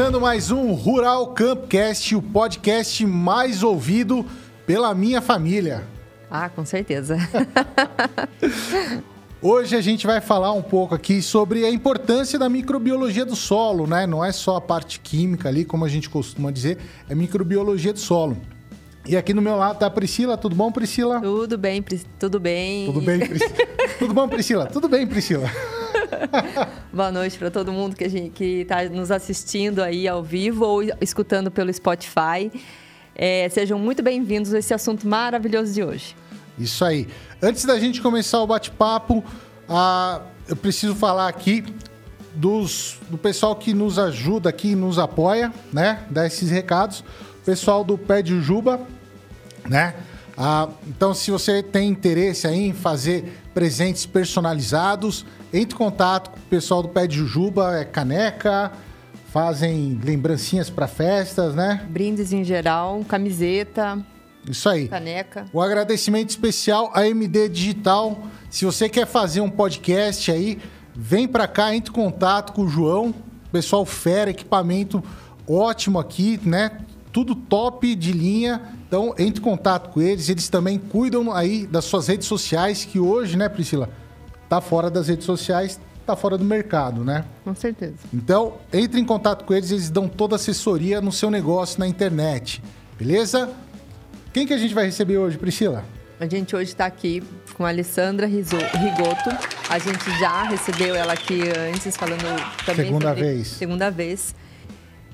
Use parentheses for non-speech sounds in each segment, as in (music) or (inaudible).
Começando mais um Rural Campcast, o podcast mais ouvido pela minha família. Ah, com certeza. (laughs) Hoje a gente vai falar um pouco aqui sobre a importância da microbiologia do solo, né? Não é só a parte química ali, como a gente costuma dizer, é microbiologia do solo. E aqui no meu lado tá a Priscila. Tudo bom, Priscila? Tudo bem, tudo bem. Tudo bem, Priscila. (laughs) tudo bom, Priscila? Tudo bem, Priscila. (laughs) Boa noite para todo mundo que está nos assistindo aí ao vivo ou escutando pelo Spotify. É, sejam muito bem-vindos a esse assunto maravilhoso de hoje. Isso aí. Antes da gente começar o bate-papo, ah, eu preciso falar aqui dos, do pessoal que nos ajuda aqui, nos apoia, né? Dar esses recados. O pessoal do Pé de Juba, né? Ah, então, se você tem interesse aí em fazer presentes personalizados, entre em contato com o pessoal do Pé de Jujuba, é caneca, fazem lembrancinhas para festas, né? Brindes em geral, camiseta. Isso aí. Caneca. O agradecimento especial à MD Digital. Se você quer fazer um podcast aí, vem para cá, entre em contato com o João. Pessoal fera, equipamento ótimo aqui, né? Tudo top de linha. Então, entre em contato com eles. Eles também cuidam aí das suas redes sociais, que hoje, né, Priscila? Tá fora das redes sociais, tá fora do mercado, né? Com certeza. Então, entre em contato com eles, eles dão toda a assessoria no seu negócio na internet. Beleza? Quem que a gente vai receber hoje, Priscila? A gente hoje está aqui com a Alessandra Rigoto. A gente já recebeu ela aqui antes, falando também. Segunda sobre... vez. Segunda vez.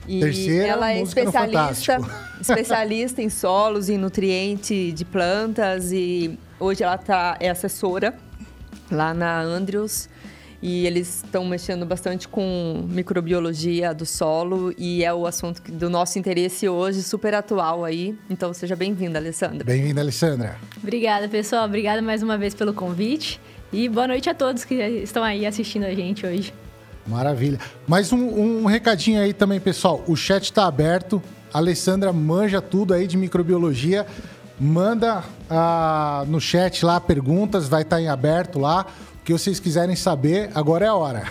E Terceira, ela é especialista, (laughs) especialista em solos e nutrientes de plantas e hoje ela tá, é assessora lá na Andrews e eles estão mexendo bastante com microbiologia do solo e é o assunto do nosso interesse hoje, super atual aí. Então seja bem-vinda, Alessandra. Bem-vinda, Alessandra. Obrigada, pessoal. Obrigada mais uma vez pelo convite e boa noite a todos que estão aí assistindo a gente hoje. Maravilha. Mais um, um recadinho aí também, pessoal. O chat está aberto. A Alessandra manja tudo aí de microbiologia. Manda ah, no chat lá perguntas, vai estar tá em aberto lá que vocês quiserem saber, agora é a hora.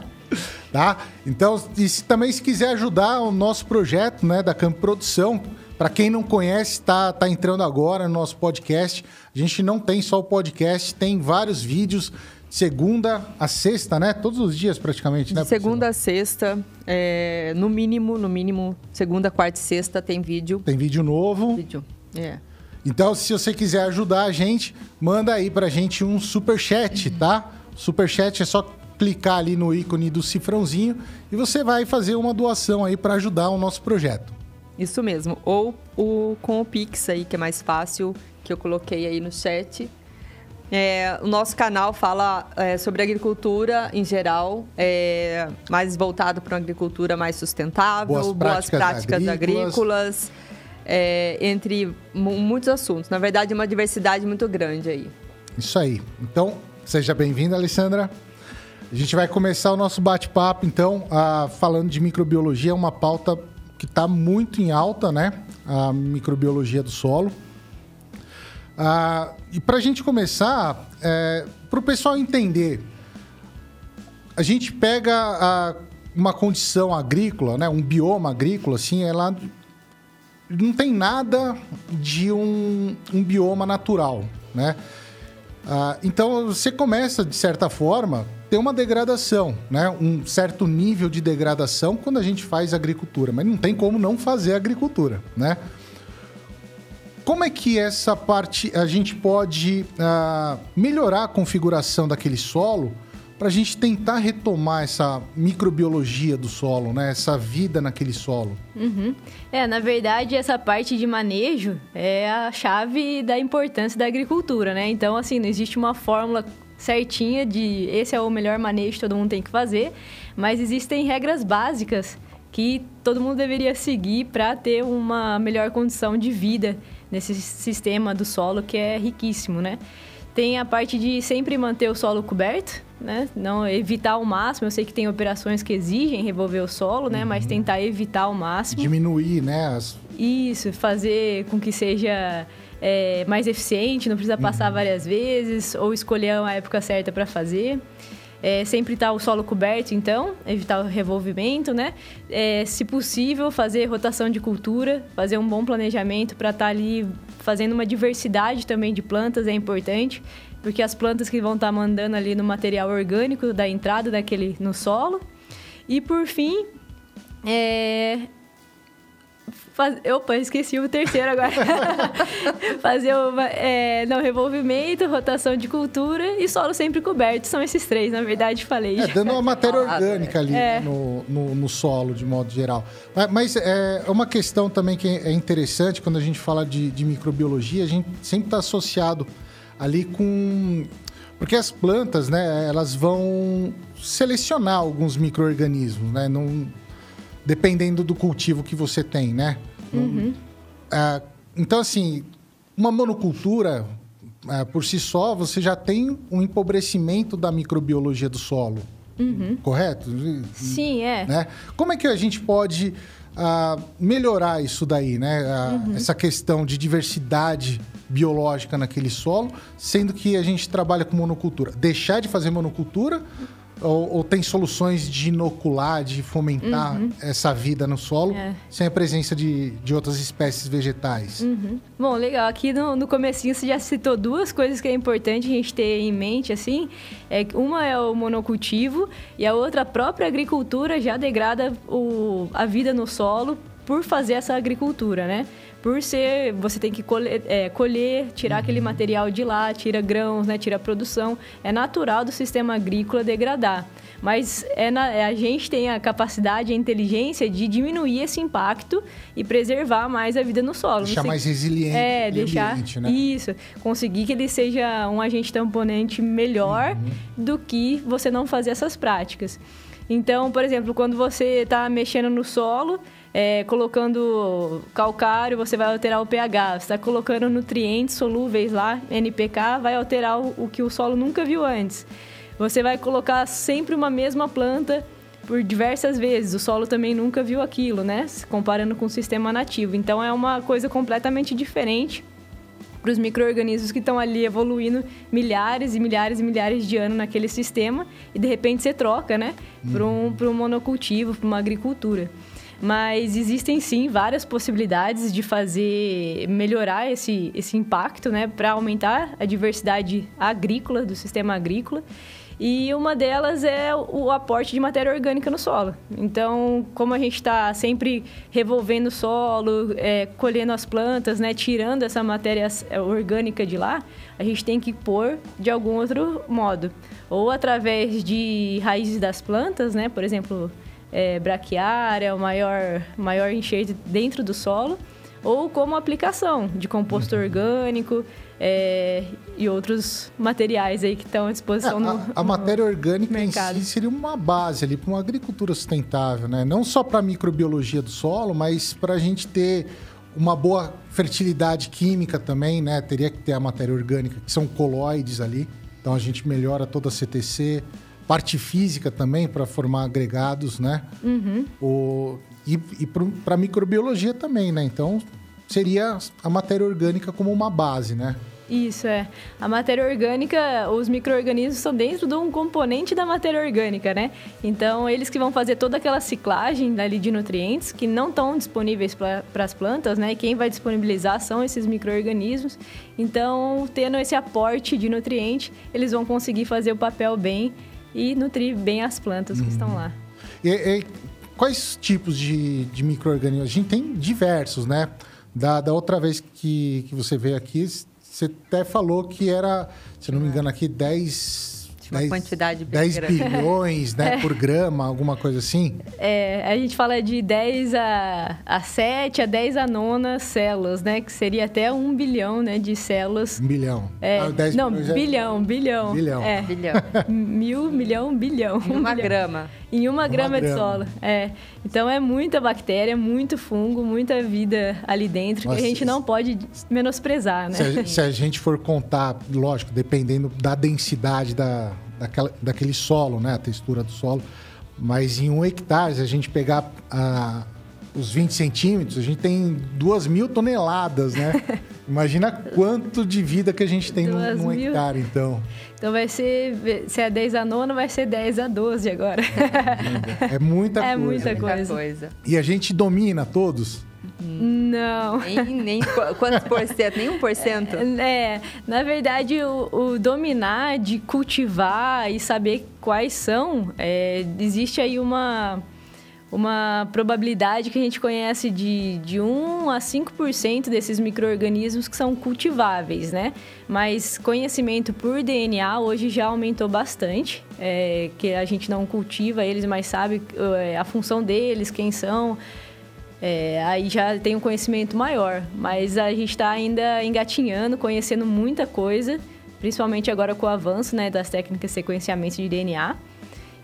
(laughs) tá? Então, e se, também se quiser ajudar o nosso projeto, né, da Campo Produção, para quem não conhece, está tá entrando agora no nosso podcast. A gente não tem só o podcast, tem vários vídeos segunda a sexta, né? Todos os dias praticamente, né? Segunda a sexta, é, no mínimo, no mínimo, segunda, quarta e sexta tem vídeo. Tem vídeo novo. Vídeo, é. Então, se você quiser ajudar a gente, manda aí pra gente um super chat, tá? Super chat é só clicar ali no ícone do cifrãozinho e você vai fazer uma doação aí para ajudar o nosso projeto. Isso mesmo. Ou o, com o Pix aí, que é mais fácil, que eu coloquei aí no chat. É, o nosso canal fala é, sobre agricultura em geral, é, mais voltado para uma agricultura mais sustentável, boas práticas, boas práticas agrícolas. agrícolas é, entre muitos assuntos. Na verdade, é uma diversidade muito grande aí. Isso aí. Então, seja bem-vinda, Alessandra. A gente vai começar o nosso bate-papo, então, falando de microbiologia, uma pauta que está muito em alta, né? A microbiologia do solo. E para a gente começar, é, para o pessoal entender, a gente pega uma condição agrícola, né? Um bioma agrícola, assim, é lá não tem nada de um, um bioma natural, né? Ah, então você começa, de certa forma, ter uma degradação, né? Um certo nível de degradação quando a gente faz agricultura, mas não tem como não fazer agricultura, né? Como é que essa parte a gente pode ah, melhorar a configuração daquele solo para a gente tentar retomar essa microbiologia do solo, né? Essa vida naquele solo. Uhum. É, na verdade, essa parte de manejo é a chave da importância da agricultura, né? Então, assim, não existe uma fórmula certinha de esse é o melhor manejo que todo mundo tem que fazer, mas existem regras básicas que todo mundo deveria seguir para ter uma melhor condição de vida nesse sistema do solo que é riquíssimo, né? Tem a parte de sempre manter o solo coberto, né? Não evitar ao máximo. Eu sei que tem operações que exigem revolver o solo, né? Uhum. Mas tentar evitar ao máximo. Diminuir, né? As... Isso, fazer com que seja é, mais eficiente, não precisa passar uhum. várias vezes, ou escolher uma época certa para fazer. É, sempre estar tá o solo coberto, então, evitar o revolvimento, né? É, se possível, fazer rotação de cultura, fazer um bom planejamento para estar tá ali fazendo uma diversidade também de plantas é importante, porque as plantas que vão estar tá mandando ali no material orgânico da entrada daquele no solo. E por fim, é, Faz... Opa, esqueci o terceiro agora. (laughs) Fazer o é, não, revolvimento, rotação de cultura e solo sempre coberto. São esses três, na verdade, falei. É, dando uma matéria orgânica ali é. no, no, no, solo, de modo geral. Mas, mas é uma questão também que é interessante quando a gente fala de, de microbiologia, a gente sempre está associado ali com. Porque as plantas, né, elas vão selecionar alguns micro-organismos, né? Não dependendo do cultivo que você tem, né? Uhum. É, então, assim, uma monocultura, é, por si só, você já tem um empobrecimento da microbiologia do solo. Uhum. Correto? Sim, é. Né? Como é que a gente pode uh, melhorar isso daí, né? Uh, uhum. Essa questão de diversidade biológica naquele solo, sendo que a gente trabalha com monocultura. Deixar de fazer monocultura ou, ou, tem soluções de inocular, de fomentar uhum. essa vida no solo, é. sem a presença de, de outras espécies vegetais? Uhum. Bom, legal. Aqui no, no comecinho você já citou duas coisas que é importante a gente ter em mente, assim. É, uma é o monocultivo e a outra, a própria agricultura já degrada o, a vida no solo por fazer essa agricultura, né? Por ser você tem que colher, é, colher tirar uhum. aquele material de lá, tira grãos, né, tira produção. É natural do sistema agrícola degradar. Mas é, na, é a gente tem a capacidade, a inteligência de diminuir esse impacto e preservar mais a vida no solo. Deixar mais resiliente é, deixar, ambiente, né? Isso. Conseguir que ele seja um agente tamponante melhor uhum. do que você não fazer essas práticas. Então, por exemplo, quando você está mexendo no solo, é, colocando calcário, você vai alterar o pH. Você está colocando nutrientes solúveis lá, NPK, vai alterar o, o que o solo nunca viu antes. Você vai colocar sempre uma mesma planta por diversas vezes. O solo também nunca viu aquilo, né? Comparando com o sistema nativo. Então é uma coisa completamente diferente para os micro-organismos que estão ali evoluindo milhares e milhares e milhares de anos naquele sistema e de repente você troca, né? Para um, um monocultivo, para uma agricultura. Mas existem sim várias possibilidades de fazer melhorar esse, esse impacto, né, para aumentar a diversidade agrícola do sistema agrícola. E uma delas é o aporte de matéria orgânica no solo. Então, como a gente está sempre revolvendo o solo, é, colhendo as plantas, né, tirando essa matéria é, orgânica de lá, a gente tem que pôr de algum outro modo. Ou através de raízes das plantas, né, por exemplo, é, braquiária, o maior, maior enxerto dentro do solo, ou como aplicação de composto uhum. orgânico é, e outros materiais aí que estão à disposição é, a, no A matéria orgânica mercado. em si seria uma base ali para uma agricultura sustentável, né? Não só para a microbiologia do solo, mas para a gente ter uma boa fertilidade química também, né? Teria que ter a matéria orgânica, que são colóides ali. Então a gente melhora toda a CTC, parte física também para formar agregados, né? Uhum. O, e e para microbiologia também, né? Então seria a matéria orgânica como uma base, né? Isso é. A matéria orgânica, os micro-organismos estão dentro de um componente da matéria orgânica, né? Então, eles que vão fazer toda aquela ciclagem dali de nutrientes que não estão disponíveis para as plantas, né? E quem vai disponibilizar são esses micro-organismos. Então, tendo esse aporte de nutriente, eles vão conseguir fazer o papel bem e nutrir bem as plantas uhum. que estão lá. E, e, quais tipos de, de micro-organismos? A gente tem diversos, né? Da, da outra vez que, que você veio aqui, você até falou que era, se não me engano, aqui 10 uma 10, quantidade 10 bilhões né, (laughs) é. por grama, alguma coisa assim? É, a gente fala de 10 a, a 7, a 10 a nona células, né? Que seria até um bilhão né, de células. Um bilhão. É, ah, não, bilhão, é... bilhão. Bilhão. É. bilhão. Mil, milhão, bilhão. Uma bilhão. grama. Em uma, uma grama, grama, de solo. É. Então é muita bactéria, muito fungo, muita vida ali dentro Nossa, que a gente não pode menosprezar, né? Se a, se a gente for contar, lógico, dependendo da densidade da, daquela, daquele solo, né? A textura do solo. Mas em um hectare, se a gente pegar a, os 20 centímetros, a gente tem duas mil toneladas, né? (laughs) Imagina quanto de vida que a gente tem num, num hectare, então. Então vai ser, se é 10 a 9, vai ser 10 a 12 agora. É muita (laughs) é coisa. Muita né? coisa. Muita coisa. E a gente domina todos? Não. Nem, nem qu- quantos por cento? Nem um por cento? É, na verdade, o, o dominar de cultivar e saber quais são, é, existe aí uma, uma probabilidade que a gente conhece de, de 1 a 5% desses micro-organismos que são cultiváveis, né? Mas conhecimento por DNA hoje já aumentou bastante, é, que a gente não cultiva eles, mas sabe é, a função deles, quem são. É, aí já tem um conhecimento maior, mas a gente está ainda engatinhando, conhecendo muita coisa, principalmente agora com o avanço né, das técnicas de sequenciamento de DNA.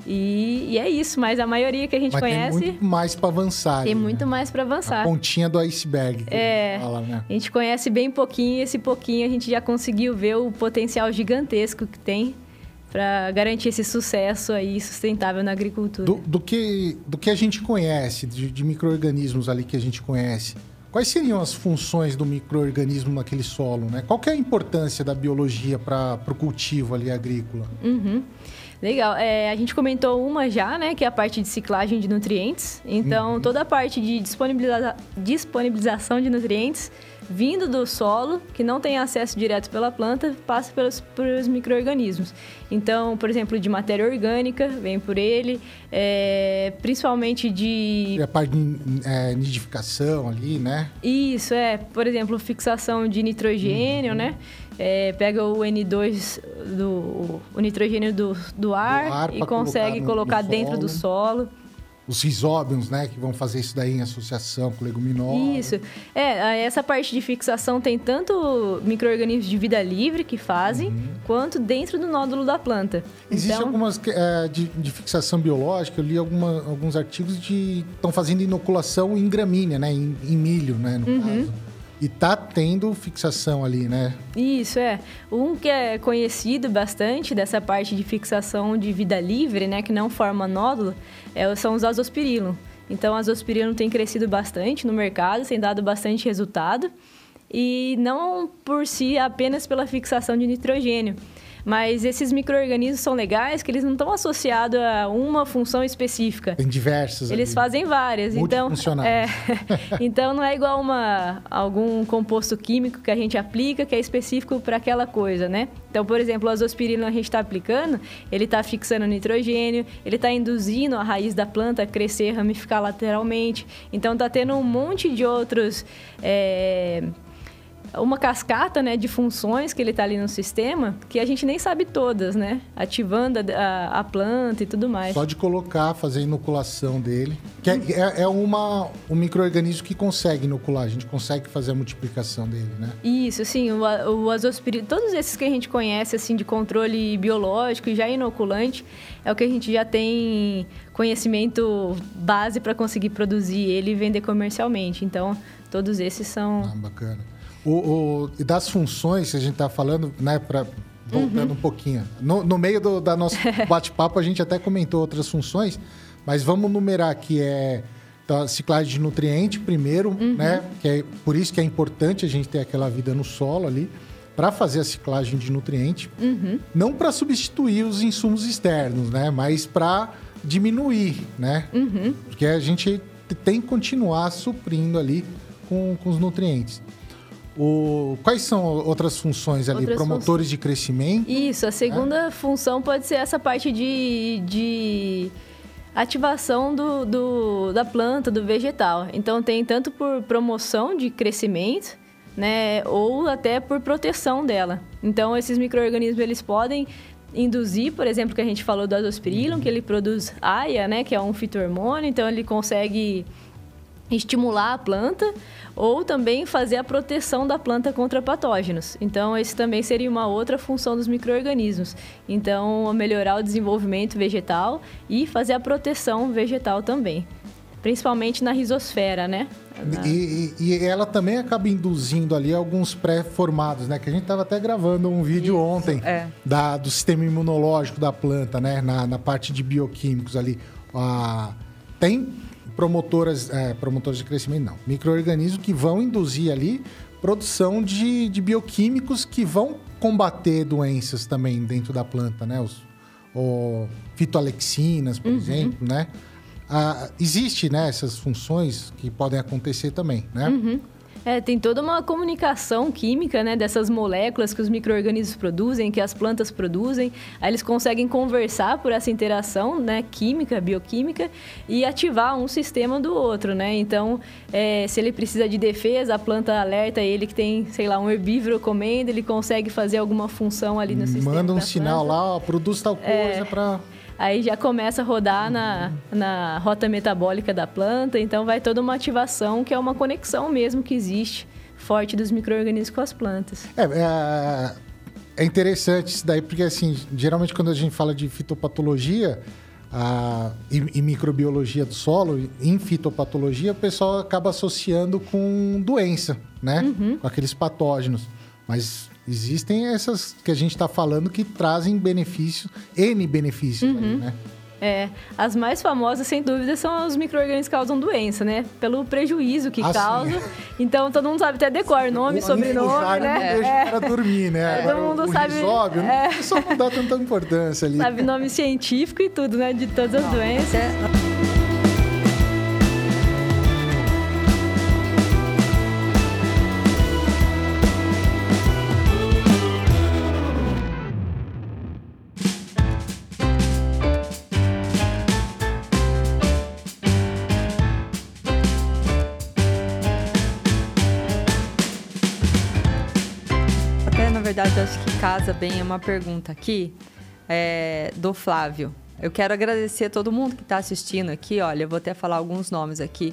E, e é isso, mas a maioria que a gente Mas conhece tem muito mais para avançar. tem ali, muito né? mais para A avançar. pontinha do iceberg. que É. a gente Fala, né? A gente conhece bem pouquinho e esse pouquinho a gente já conseguiu ver o potencial gigantesco que tem para garantir esse sucesso aí sustentável na agricultura. Do, do que, do que a gente conhece, de, de micro-organismos ali que a gente conhece, quais seriam as funções do micro-organismo naquele solo? Né? Qual que é a importância da biologia para o cultivo ali agrícola? Uhum. Legal. É, a gente comentou uma já, né? Que é a parte de ciclagem de nutrientes. Então, toda a parte de disponibiliza- disponibilização de nutrientes vindo do solo, que não tem acesso direto pela planta, passa pelos, pelos micro-organismos. Então, por exemplo, de matéria orgânica, vem por ele. é, principalmente de E a parte de é, nidificação ali, né? isso, é. Por exemplo, fixação de nitrogênio, né? É, pega o N2, do, o nitrogênio do, do ar, ar e consegue colocar colocar, no- no dentro do solo. Os risóbios, né? Que vão fazer isso daí em associação com leguminosa. Isso. É, essa parte de fixação tem tanto micro-organismos de vida livre que fazem, quanto dentro do nódulo da planta. Existem então, algumas é, de, de fixação biológica, eu li alguma- alguns artigos de estão fazendo inoculação em gramínea, né? Em, em milho, né? No Uhum. caso. E tá tendo fixação ali, né? Isso, é. Um que é conhecido bastante dessa parte de fixação de vida livre, né, que não forma nódulo, é, são os azospirillum. Então, o azospirillum tem crescido bastante no mercado, tem dado bastante resultado. E não por si apenas pela fixação de nitrogênio. Mas esses micro-organismos são legais que eles não estão associados a uma função específica. Tem diversas. Eles ali. fazem várias, então é, (laughs) então não é igual uma algum composto químico que a gente aplica que é específico para aquela coisa, né? Então, por exemplo, o azospirina a gente está aplicando, ele está fixando nitrogênio, ele está induzindo a raiz da planta a crescer, ramificar lateralmente. Então, está tendo um monte de outros é, uma cascata né, de funções que ele está ali no sistema que a gente nem sabe todas, né? Ativando a, a- a planta e tudo mais. Só de colocar, fazer a inoculação dele. Que é, é, é uma, um micro-organismo que consegue inocular, a gente consegue fazer a multiplicação dele, né? Isso, sim, o, o azospirillum, todos esses que a gente conhece, assim, de controle biológico e já inoculante, é o que a gente já tem conhecimento base para conseguir produzir ele e vender comercialmente. Então, todos esses são... Ah, bacana. O, o- e das funções que a gente tá falando, né, pra, voltando um pouquinho. No, no meio do da nosso (laughs) bate-papo, a gente até comentou outras funções, mas vamos numerar aqui, é então, a ciclagem de nutriente primeiro, né, que é por isso que é importante a gente ter aquela vida no solo ali, para fazer a ciclagem de nutriente, não para substituir os insumos externos, né, mas para diminuir, né, porque a gente tem que continuar suprindo ali com, com os nutrientes. O, quais são outras funções ali? Outras Promotores de crescimento? Isso, a segunda função pode ser essa parte de, de ativação do, do- da planta, do vegetal. Então, tem tanto por promoção de crescimento, né, ou até por proteção dela. Então, esses micro-organismos, eles podem induzir, por exemplo, que a gente falou do azospirillum, que ele produz AIA, né, que é um fitohormônio, então ele consegue estimular a planta ou também fazer a proteção da planta contra patógenos. Então, esse também seria uma outra função dos micro-organismos. Então, melhorar o desenvolvimento vegetal e fazer a proteção vegetal também. Principalmente na rizosfera, né? Na- E, e- e ela também acaba induzindo ali alguns pré-formados, né? Que a gente estava até gravando um vídeo ontem é. da, do sistema imunológico da planta, né? Na, na parte de bioquímicos ali. Ah, tem promotoras, é, promotoras de crescimento, não, micro-organismos que vão induzir ali produção de, de bioquímicos que vão combater doenças também dentro da planta, né? Os, o fitoalexinas, por uhum. exemplo, né? Ah, existe né, essas funções que podem acontecer também, né? Uhum. É, tem toda uma comunicação química, né, dessas moléculas que os micro-organismos produzem, que as plantas produzem. Aí eles conseguem conversar por essa interação, né, química, bioquímica, e ativar um sistema do outro, né? Então, é, se ele precisa de defesa, a planta alerta ele que tem, sei lá, um herbívoro comendo, ele consegue fazer alguma função ali no Manda sistema. Manda um sinal planta. lá, ó, produz tal coisa é, para aí já começa a rodar na, na rota metabólica da planta, então vai toda uma ativação que é uma conexão mesmo que existe forte dos micro-organismos com as plantas. É, é, é, interessante isso daí, porque assim, geralmente quando a gente fala de fitopatologia a, e, e microbiologia do solo, em fitopatologia, o pessoal acaba associando com doença, né? Uhum. Com aqueles patógenos. Mas Existem essas que a gente está falando que trazem benefícios, N benefícios, uhum. aí, né? É, as mais famosas, sem dúvida, são os micro-organismos que causam doença, né? Pelo prejuízo que ah, causa. Sim. Então, todo mundo sabe até decor, nome, sobrenome, né? Não deixa é. o cara dormir, né? Todo mundo o sabe... Risóbio, é. só não dá tanta importância ali. Sabe nome científico e tudo, né? De todas as não, doenças. É... verdade, acho que casa bem uma pergunta aqui é, do Flávio. Eu quero agradecer a todo mundo que está assistindo aqui. Olha, eu vou até falar alguns nomes aqui.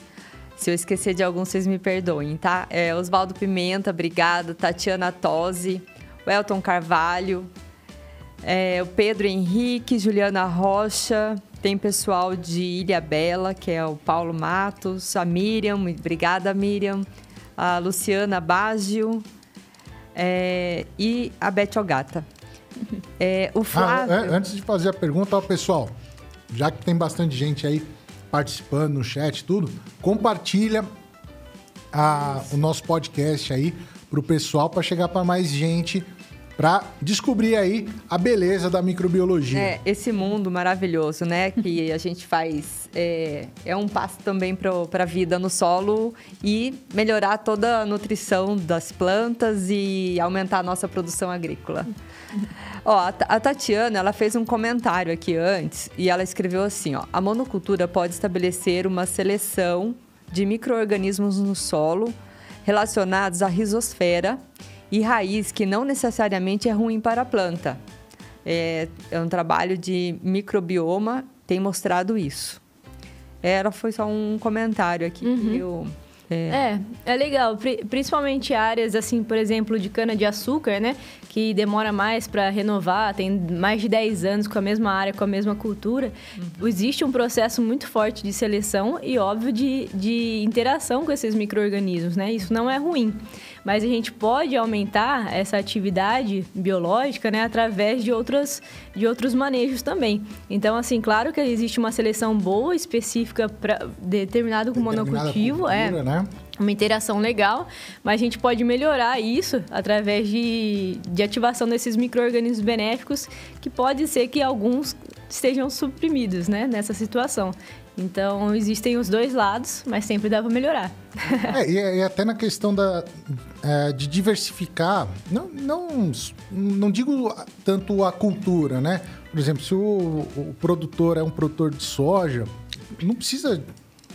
Se eu esquecer de algum, vocês me perdoem, tá? É, Oswaldo Pimenta, obrigado. Tatiana Tosi, Elton Carvalho, é, o Pedro Henrique, Juliana Rocha. Tem pessoal de Ilha Bela, que é o Paulo Matos, a Miriam, obrigada, Miriam. A Luciana Baggio, é, e a Beth Ogata. (laughs) É, o Flávio... Ah, antes de fazer a pergunta, ó, pessoal, já que tem bastante gente aí participando no chat tudo, compartilha a, o nosso podcast aí para o pessoal para chegar para mais gente para descobrir aí a beleza da microbiologia. É, esse mundo maravilhoso, né? Que a gente faz. É, é um passo também para a vida no solo e melhorar toda a nutrição das plantas e aumentar a nossa produção agrícola. Ó, a Tatiana, ela fez um comentário aqui antes e ela escreveu assim, ó: "A monocultura pode estabelecer uma seleção de microorganismos no solo relacionados à risosfera e raiz, que não necessariamente é ruim para a planta. É, é um trabalho de microbioma, tem mostrado isso. Era foi só um comentário aqui uhum. que eu é. é, é legal, principalmente áreas assim, por exemplo, de cana de açúcar, né, que demora mais para renovar, tem mais de 10 anos com a mesma área, com a mesma cultura. Uhum. Existe um processo muito forte de seleção e óbvio de, de interação com esses micro-organismos, né? Isso não é ruim mas a gente pode aumentar essa atividade biológica né, através de, outras, de outros manejos também. Então, assim, claro que existe uma seleção boa, específica para determinado com monocultivo. é. Né? uma interação legal, mas a gente pode melhorar isso através de, de ativação desses micro-organismos benéficos, que pode ser que alguns estejam suprimidos né, nessa situação. Então, existem os dois lados, mas sempre dá para melhorar. (laughs) é, e, e, até na questão da, é, de diversificar, não, não, não digo tanto a cultura, né? Por exemplo, se o, o produtor é um produtor de soja, não precisa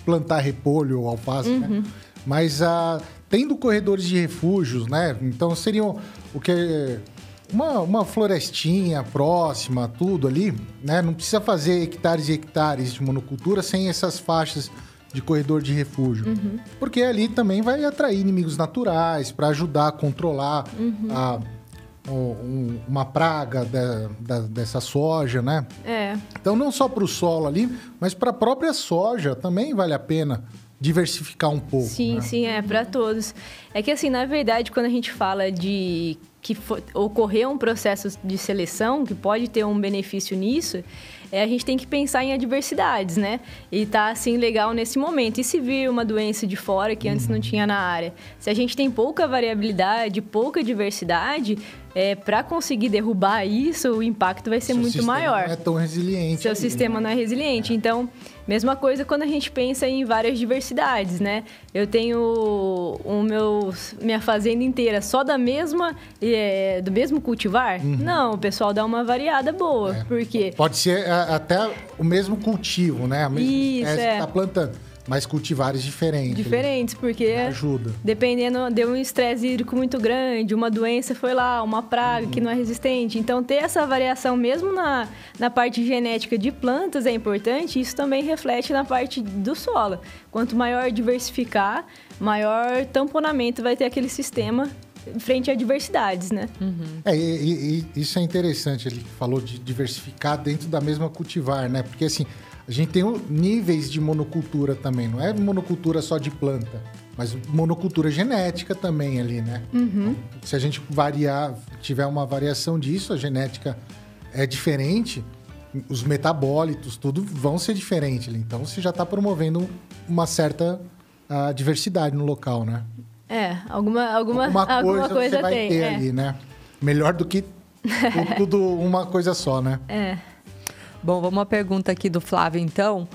plantar repolho ou alface, né? uhum. né? Mas a, tendo corredores de refúgios, né? Então seriam o que uma, uma florestinha próxima, tudo ali, né? Não precisa fazer hectares e hectares de monocultura sem essas faixas de corredor de refúgio. Uhum. Porque ali também vai atrair inimigos naturais para ajudar a controlar uhum. a, um, uma praga de, dessa soja, né? É. Então, não só para o solo ali, mas para a própria soja também vale a pena diversificar um pouco. Sim, né? sim, é para todos. É que assim, na verdade, quando a gente fala de que ocorreu um processo de seleção que pode ter um benefício nisso, é, a gente tem que pensar em adversidades, né? E tá assim legal nesse momento. E se vir uma doença de fora que antes não tinha na área? Se a gente tem pouca variabilidade, pouca diversidade, é, para conseguir derrubar isso, o impacto vai ser Seu muito sistema maior. Não é tão resiliente. Seu ali, sistema né? não é resiliente. Então, mesma coisa quando a gente pensa em várias diversidades, né? Eu tenho o meu, minha fazenda inteira só da mesma, é, do mesmo cultivar? Não, o pessoal dá uma variada boa. Uhum. É. Porque Pode ser a- até o mesmo cultivo, né? A mesma Isso, é. que tá plantando, mas cultivares diferentes. diferentes, porque Ajuda. dependendo, deu um estresse hídrico muito grande, uma doença foi lá, uma praga que não é resistente. Então, ter essa variação mesmo na, na parte genética de plantas é importante, isso também reflete na parte do solo. Quanto maior diversificar, maior tamponamento vai ter aquele sistema frente a diversidades, né? É, e, e- e isso é interessante, ele falou de diversificar dentro da mesma cultivar, né? Porque assim, a gente tem níveis de monocultura também, não é monocultura só de planta, mas monocultura genética também ali, né? Uhum. Se a gente variar, tiver uma variação disso, a genética é diferente, os metabólitos, tudo vão ser diferentes ali. Então você já está promovendo uma certa ah, diversidade no local, né? É, alguma, alguma, Alguma alguma coisa, coisa você vai tem. ter é. ali, né? Melhor do que tu- (laughs) tudo uma coisa só, né? É. Bom, vamos uma pergunta aqui do Flávio, então.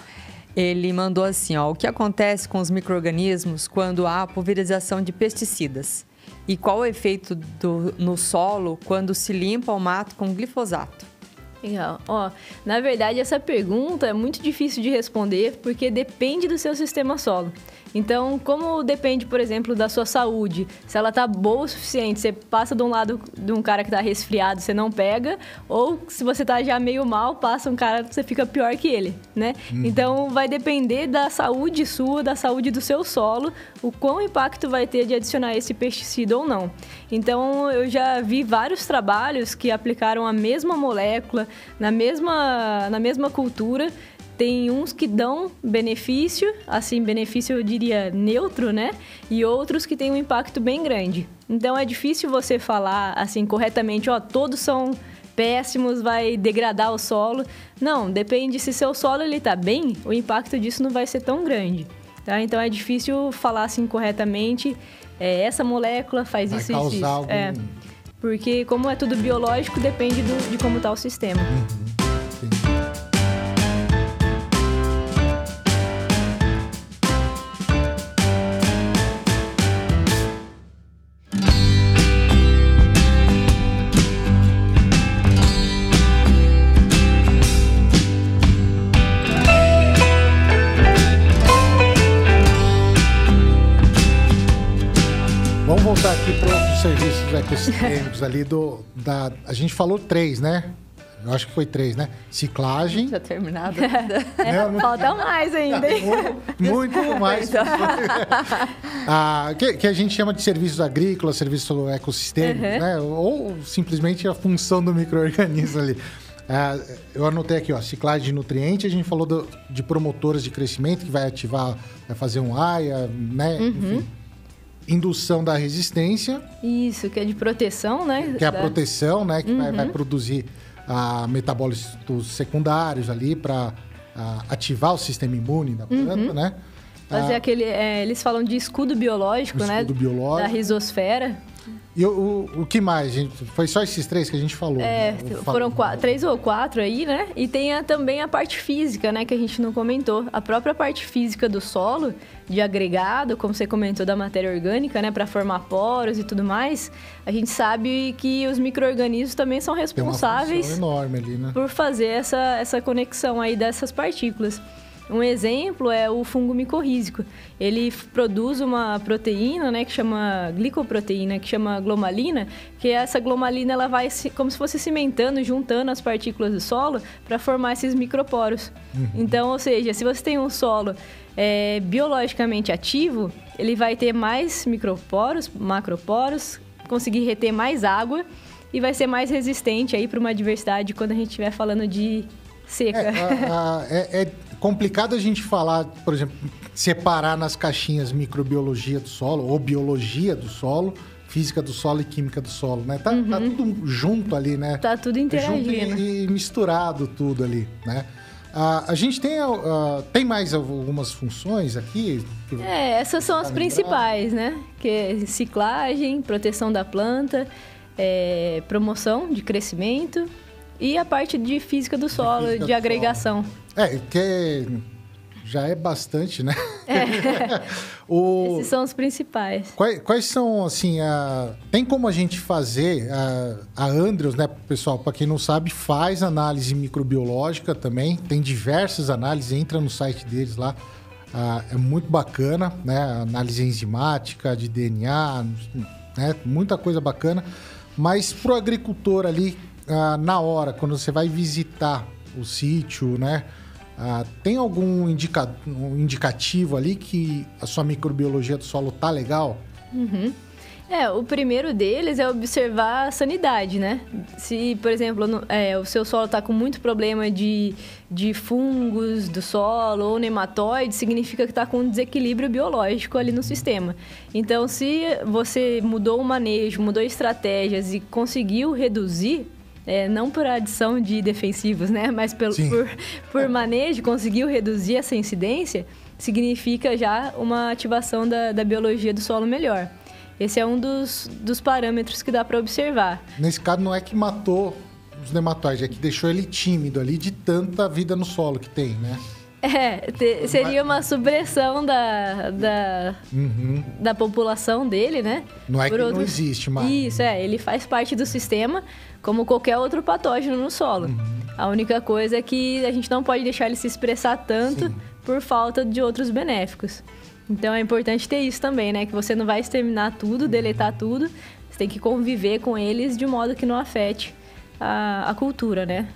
Ele mandou assim, ó, o que acontece com os micro-organismos quando há pulverização de pesticidas? E qual o efeito do- no solo quando se limpa o mato com glifosato? Legal. Ó, na verdade, essa pergunta é muito difícil de responder porque depende do seu sistema solo. Então, como depende, por exemplo, da sua saúde, se ela tá boa o suficiente, você passa de um lado de um cara que tá resfriado, você não pega, ou se você tá já meio mal, passa um cara, você fica pior que ele, né? Então, vai depender da saúde sua, da saúde do seu solo, o quão impacto vai ter de adicionar esse pesticida ou não. Então, eu já vi vários trabalhos que aplicaram a mesma molécula na mesma, na mesma cultura. Tem uns que dão benefício, assim, benefício eu diria neutro, né? E outros que têm um impacto bem grande. Então é difícil você falar assim corretamente, ó, todos são péssimos, vai degradar o solo. Não, depende se seu solo ele tá bem, o impacto disso não vai ser tão grande. Tá? Então é difícil falar assim corretamente. é, essa molécula faz Vai isso, isso, causar isso. algum... É, porque como é tudo biológico, depende do- de como tá o sistema. Vamos ecossistêmicos ali do... Da, a gente falou três, né? Eu acho que foi três, né? Ciclagem. Já terminado? (laughs) né? Não- Falta mais ainda, hein? Muito mais. (laughs) Ah, que, que a gente chama de serviços agrícolas, serviços ecossistêmicos, Uhum. né? Ou simplesmente a função do microorganismo ali. Ah, eu anotei aqui, ó, ciclagem de nutriente, a gente falou do- de promotoras de crescimento, que vai ativar, vai fazer um AIA, né? Uhum. Enfim. Indução da resistência, Isso, que é de proteção, né? que é a Da- proteção, né? Que vai, Uhum. vai produzir ah, metabólitos secundários ali para ativar o sistema imune da planta, Uhum. né? Fazer Ah, aquele. é, eles falam de escudo biológico, né? Escudo biológico. Da risosfera. E o, o, que mais, gente? Foi só esses três que a gente falou. É, né? Foram quatro, três ou quatro aí, né? E tem a- também a parte física, né? Que a gente não comentou. A própria parte física do solo, de agregado, como você comentou, da matéria orgânica, né? Para formar poros e tudo mais. A gente sabe que os micro-organismos também são responsáveis enorme ali, né? por fazer essa, essa conexão aí dessas partículas. Um exemplo é o fungo micorrízico. Ele produz uma proteína, né, que chama glicoproteína, que chama glomalina, que essa glomalina ela vai se, como se fosse cimentando, juntando as partículas do solo para formar esses microporos. Então, ou seja, se você tem um solo é, biologicamente ativo, ele vai ter mais microporos, macroporos, conseguir reter mais água e vai ser mais resistente aí para uma diversidade quando a gente estiver falando de seca. É, a- a- é- é- complicado a gente falar, por exemplo, separar nas caixinhas microbiologia do solo ou biologia do solo, física do solo e química do solo, né? Tá, tá tudo junto ali, né? Tá tudo interagindo. Junto e, e misturado tudo ali, né? Ah, a gente tem, ah, tem mais algumas funções aqui? É, essas são as Tá principais, né? Que é ciclagem, proteção da planta, é, promoção de crescimento e a parte de física do solo, de agregação. É, que já é bastante, né? (laughs) o, Esses são os principais. Quais, quais são, assim, a... tem como a gente fazer a, a Andrews, né, pessoal? Para quem não sabe, faz análise microbiológica também. Tem diversas análises, entra no site deles lá. Ah, é muito bacana, né? Análise enzimática, de DNA, né? Muita coisa bacana. Mas pro agricultor ali, ah, na hora, quando você vai visitar o sítio, né? Ah, tem algum indica... um indicativo ali que a sua microbiologia do solo tá legal? É, o primeiro deles é observar a sanidade, né? Se, por exemplo, é, o seu solo está com muito problema de, de fungos do solo ou nematóide, significa que está com um desequilíbrio biológico ali no sistema. Então, se você mudou o manejo, mudou estratégias e conseguiu reduzir, é, não por adição de defensivos, né? Mas pelo, por, por manejo, conseguiu reduzir essa incidência, significa já uma ativação da, da biologia do solo melhor. Esse é um dos, dos parâmetros que dá para observar. Nesse caso, não é que matou os nematóides, é que deixou ele tímido ali de tanta vida no solo que tem, né? É, te- seria uma supressão da, da, Uhum. da população dele, né? Não é Por que não outros- existe mais. Isso, é. Ele faz parte do sistema como qualquer outro patógeno no solo. Uhum. A única coisa é que a gente não pode deixar ele se expressar tanto Sim. por falta de outros benéficos. Então é importante ter isso também, né? Que você não vai exterminar tudo, deletar tudo. Você tem que conviver com eles de modo que não afete a, a cultura, né?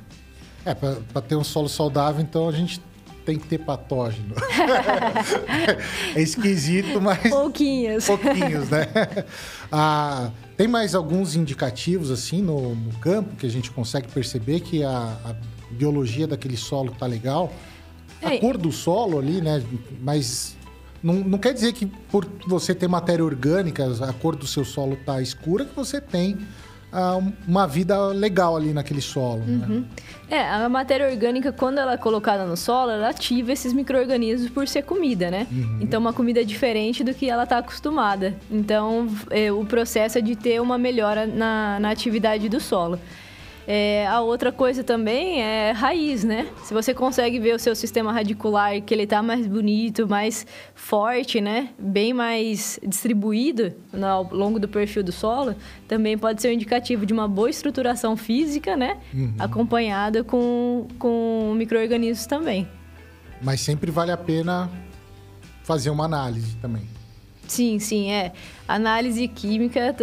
É, para ter um solo saudável, então a gente tem que ter patógeno. (laughs) (laughs) é esquisito, mas Pouquinhos. pouquinhos, né? (laughs) Ah, tem mais alguns indicativos, assim, no, no campo que a gente consegue perceber que a, a biologia daquele solo tá legal? A É. cor do solo ali, né? Mas não, não quer dizer que por você ter matéria orgânica, a cor do seu solo tá escura, que você tem uma vida legal ali naquele solo, né? É, a matéria orgânica, quando ela é colocada no solo, ela ativa esses micro-organismos por ser comida, né? Então, uma comida diferente do que ela está acostumada. Então, é, o processo é de ter uma melhora na, na atividade do solo. É, a outra coisa também é raiz, né? Se você consegue ver o seu sistema radicular, que ele tá mais bonito, mais forte, né? Bem mais distribuído ao longo do perfil do solo, também pode ser um indicativo de uma boa estruturação física, né? Acompanhada com, com micro-organismos também. Mas sempre vale a pena fazer uma análise também. Sim, sim, é. Análise química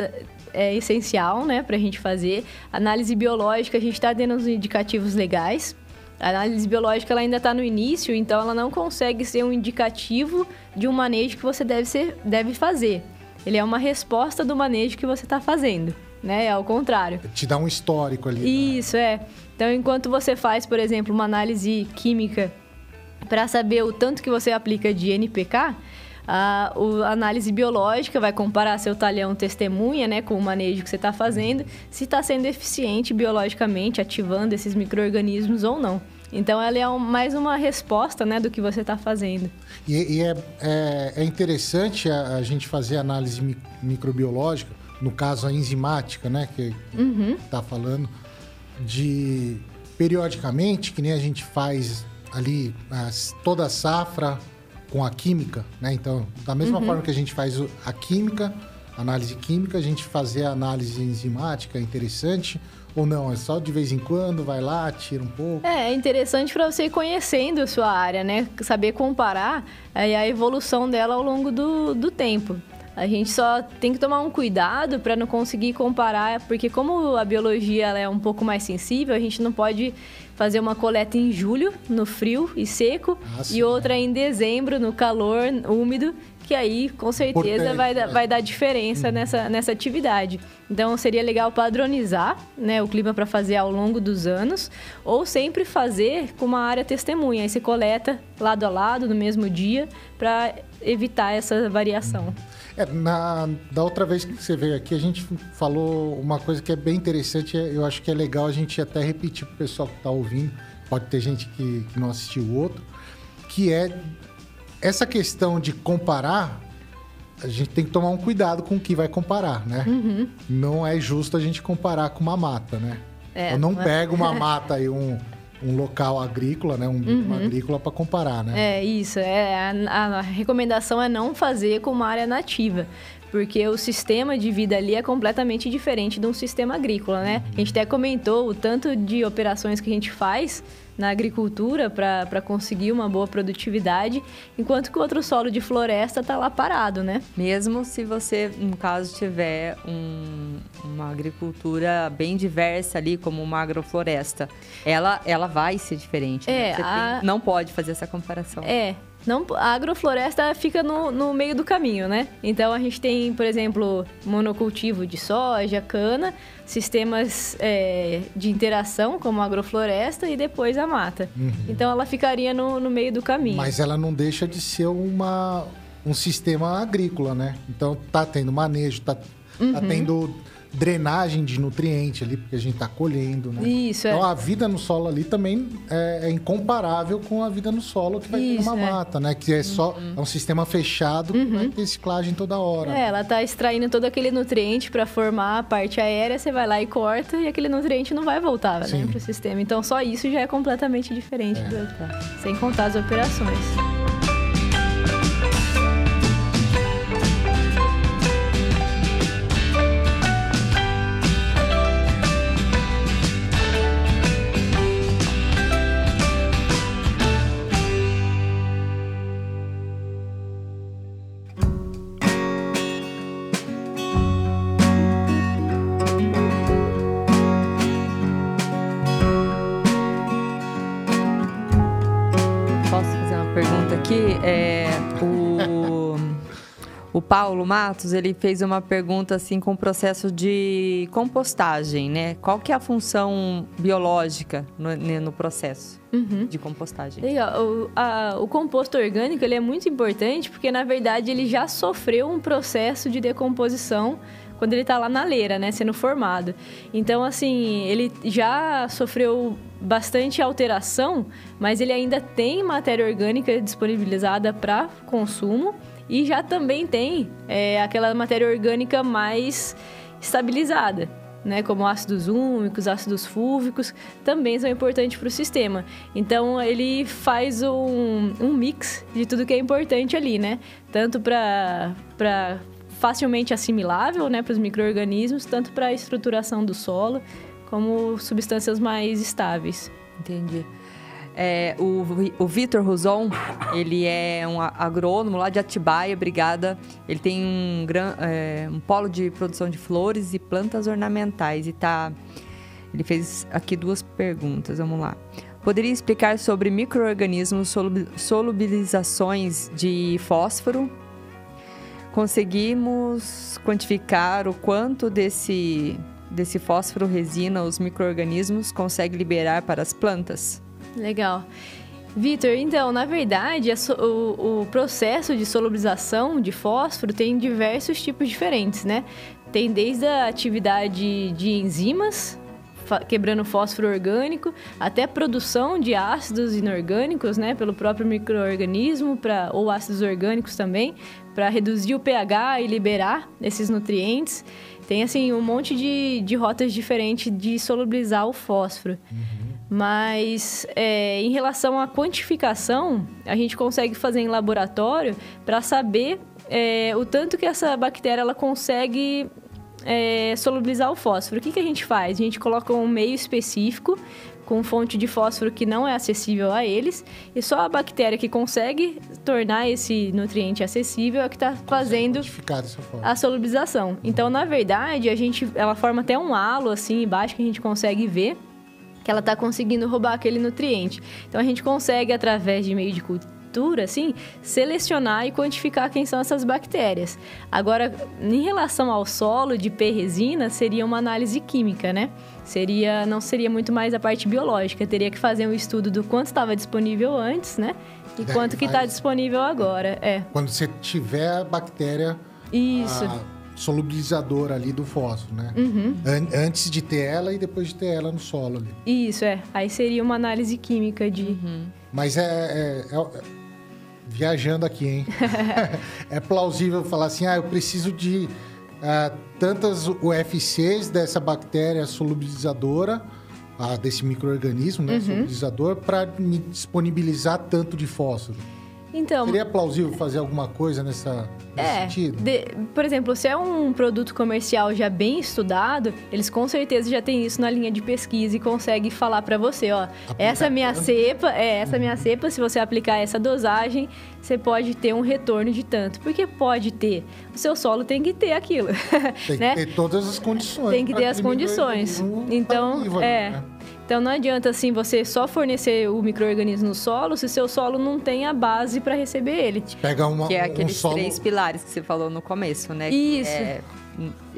é essencial, né, pra gente fazer. Análise biológica, a gente tá tendo uns indicativos legais. A análise biológica ela ainda está no início, então ela não consegue ser um indicativo de um manejo que você deve, ser, deve fazer. Ele é uma resposta do manejo que você está fazendo, né? É ao contrário. Te dá um histórico ali. né? Isso, é. Então, enquanto você faz, por exemplo, uma análise química para saber o tanto que você aplica de NPK, a, a análise biológica vai comparar seu talhão testemunha né, com o manejo que você está fazendo, se está sendo eficiente biologicamente, ativando esses micro-organismos ou não. Então, ela é um- mais uma resposta né, do que você está fazendo. E, e é, é, é interessante a, a gente fazer análise mi- microbiológica, no caso a enzimática, né, que está falando, de periodicamente, que nem a gente faz ali as- toda a safra com a química, né? Então, da mesma forma que a gente faz a química, análise química, a gente fazer a análise enzimática é interessante ou não? É só de vez em quando, vai lá, tira um pouco. É, é interessante para você ir conhecendo a sua área, né? Saber comparar aí, a evolução dela ao longo do, do tempo. A gente só tem que tomar um cuidado para não conseguir comparar, porque como a biologia é um pouco mais sensível, a gente não pode fazer uma coleta em julho, no frio e seco, Ah, sim, e outra em dezembro, no calor úmido, que aí com certeza vai, dar- é. vai dar diferença nessa, nessa atividade. Então seria legal padronizar né, o clima para fazer ao longo dos anos, ou sempre fazer com uma área testemunha. Aí você coleta lado a lado no mesmo dia para evitar essa variação. É, na, da outra vez que você veio aqui, a gente falou uma coisa que é bem interessante. é- Eu acho que é legal a gente até repetir para o pessoal que está ouvindo. Pode ter gente que, que não assistiu o outro. Que é essa questão de comparar. A gente tem que tomar um cuidado com o que vai comparar, né? Uhum. Não é justo a gente comparar com uma mata, né? É, Eu não não é- pego uma (laughs) mata e um, um local agrícola, né? Um Uhum. agrícola para comparar, né? É, isso. É, a, a recomendação é não fazer com uma área nativa. Porque o sistema de vida ali é completamente diferente de um sistema agrícola, né? A gente até comentou o tanto de operações que a gente faz na agricultura para conseguir uma boa produtividade, enquanto que o outro solo de floresta está lá parado, né? Mesmo se você, no caso, tiver um- uma agricultura bem diversa ali, como uma agrofloresta, ela, ela vai ser diferente. né? É, Você a- tem- não pode fazer essa comparação. É. Não, a agrofloresta fica no, no meio do caminho, né? Então a gente tem, por exemplo, monocultivo de soja, cana, sistemas é, de interação, como a agrofloresta, e depois a mata. Então ela ficaria no, no meio do caminho. Mas ela não deixa de ser uma, um sistema agrícola, né? Então tá tendo manejo, tá, Uhum. tá tendo drenagem de nutriente ali, porque a gente tá colhendo, né? Isso, é. Então a vida no solo ali também é, é incomparável com a vida no solo que vai ter Isso, numa é. Uhum. mata, né? Que é só é um sistema fechado que vai ter ciclagem toda hora. É, ela tá extraindo todo aquele nutriente para formar a parte aérea, você vai lá e corta e aquele nutriente não vai voltar Sim. né, pro sistema. Então só isso já é completamente diferente, do- sem contar as operações. Paulo Matos, ele fez uma pergunta assim com o processo de compostagem, né? Qual que é a função biológica no, né, no processo de compostagem? Legal. O, a- o composto orgânico ele é muito importante porque, na verdade, ele já sofreu um processo de decomposição quando ele está lá na leira, né, sendo formado. Então, assim, ele já sofreu bastante alteração, mas ele ainda tem matéria orgânica disponibilizada para consumo e já também tem é, aquela matéria orgânica mais estabilizada né, como ácidos úmicos, ácidos fúvicos, também são importantes para o sistema. Então, ele faz um, um mix de tudo que é importante ali, né? Tanto para facilmente assimilável né, para os micro-organismos, tanto para a estruturação do solo, como substâncias mais estáveis. Entendi. É, o, o Vitor Roson, ele é um agrônomo lá de Atibaia, Brigada. Ele tem um, gran, é, um polo de produção de flores e plantas ornamentais. E tá. Ele fez aqui duas perguntas, vamos lá. Poderia explicar sobre micro-organismos, solubi- solubilizações de fósforo? Conseguimos quantificar o quanto desse, desse fósforo resina os micro-organismos conseguem liberar para as plantas? Legal. Vitor, então, na verdade, so- o, o processo de solubilização de fósforo tem diversos tipos diferentes, né? Tem desde a atividade de enzimas, quebrando fósforo orgânico, até produção de ácidos inorgânicos, né? Pelo próprio microorganismo, pra, ou ácidos orgânicos também, para reduzir o pH e liberar esses nutrientes. Tem, assim, um monte de, de rotas diferentes de solubilizar o fósforo. Mas é, em relação à quantificação, a gente consegue fazer em laboratório para saber é, o tanto que essa bactéria ela consegue é, solubilizar o fósforo. O que, que a gente faz? A gente coloca um meio específico com fonte de fósforo que não é acessível a eles e só a bactéria que consegue tornar esse nutriente acessível é que está fazendo a solubilização. Então, na verdade, a gente, ela forma até um halo assim embaixo que a gente consegue ver, que ela está conseguindo roubar aquele nutriente. Então a gente consegue através de meio de cultura, assim, selecionar e quantificar quem são essas bactérias. Agora, em relação ao solo de P-resina, seria uma análise química, né? Seria, não seria muito mais a parte biológica, teria que fazer um estudo do quanto estava disponível antes, né? E quanto que está disponível agora, é. Quando você tiver a bactéria Isso. a solubilizadora ali do fósforo, né? Uhum. An- antes de ter ela e depois de ter ela no solo ali. Isso, é. Aí seria uma análise química de... Mas é, é- é- é- viajando aqui, hein? (laughs) (laughs) é plausível falar assim, ah, eu preciso de ah, tantas UFCs dessa bactéria solubilizadora, ah, desse microorganismo, Uhum. né, solubilizador, para me disponibilizar tanto de fósforo. Então, Seria plausível fazer alguma coisa nessa, nesse É, sentido? de- por exemplo, se é um produto comercial já bem estudado, eles com certeza já têm isso na linha de pesquisa e conseguem falar para você, ó, essa minha tanto. cepa, é essa minha cepa, se você aplicar essa dosagem, você pode ter um retorno de tanto. Porque pode ter. O seu solo tem que ter aquilo, (laughs) Tem né? que ter todas as condições. Tem que ter as condições. Então, tá vivo ali, é. né? Então não adianta assim você só fornecer o microorganismo no solo se seu solo não tem a base para receber ele. Pega uma, Que é um aqueles solo... três pilares que você falou no começo, né? Isso. É,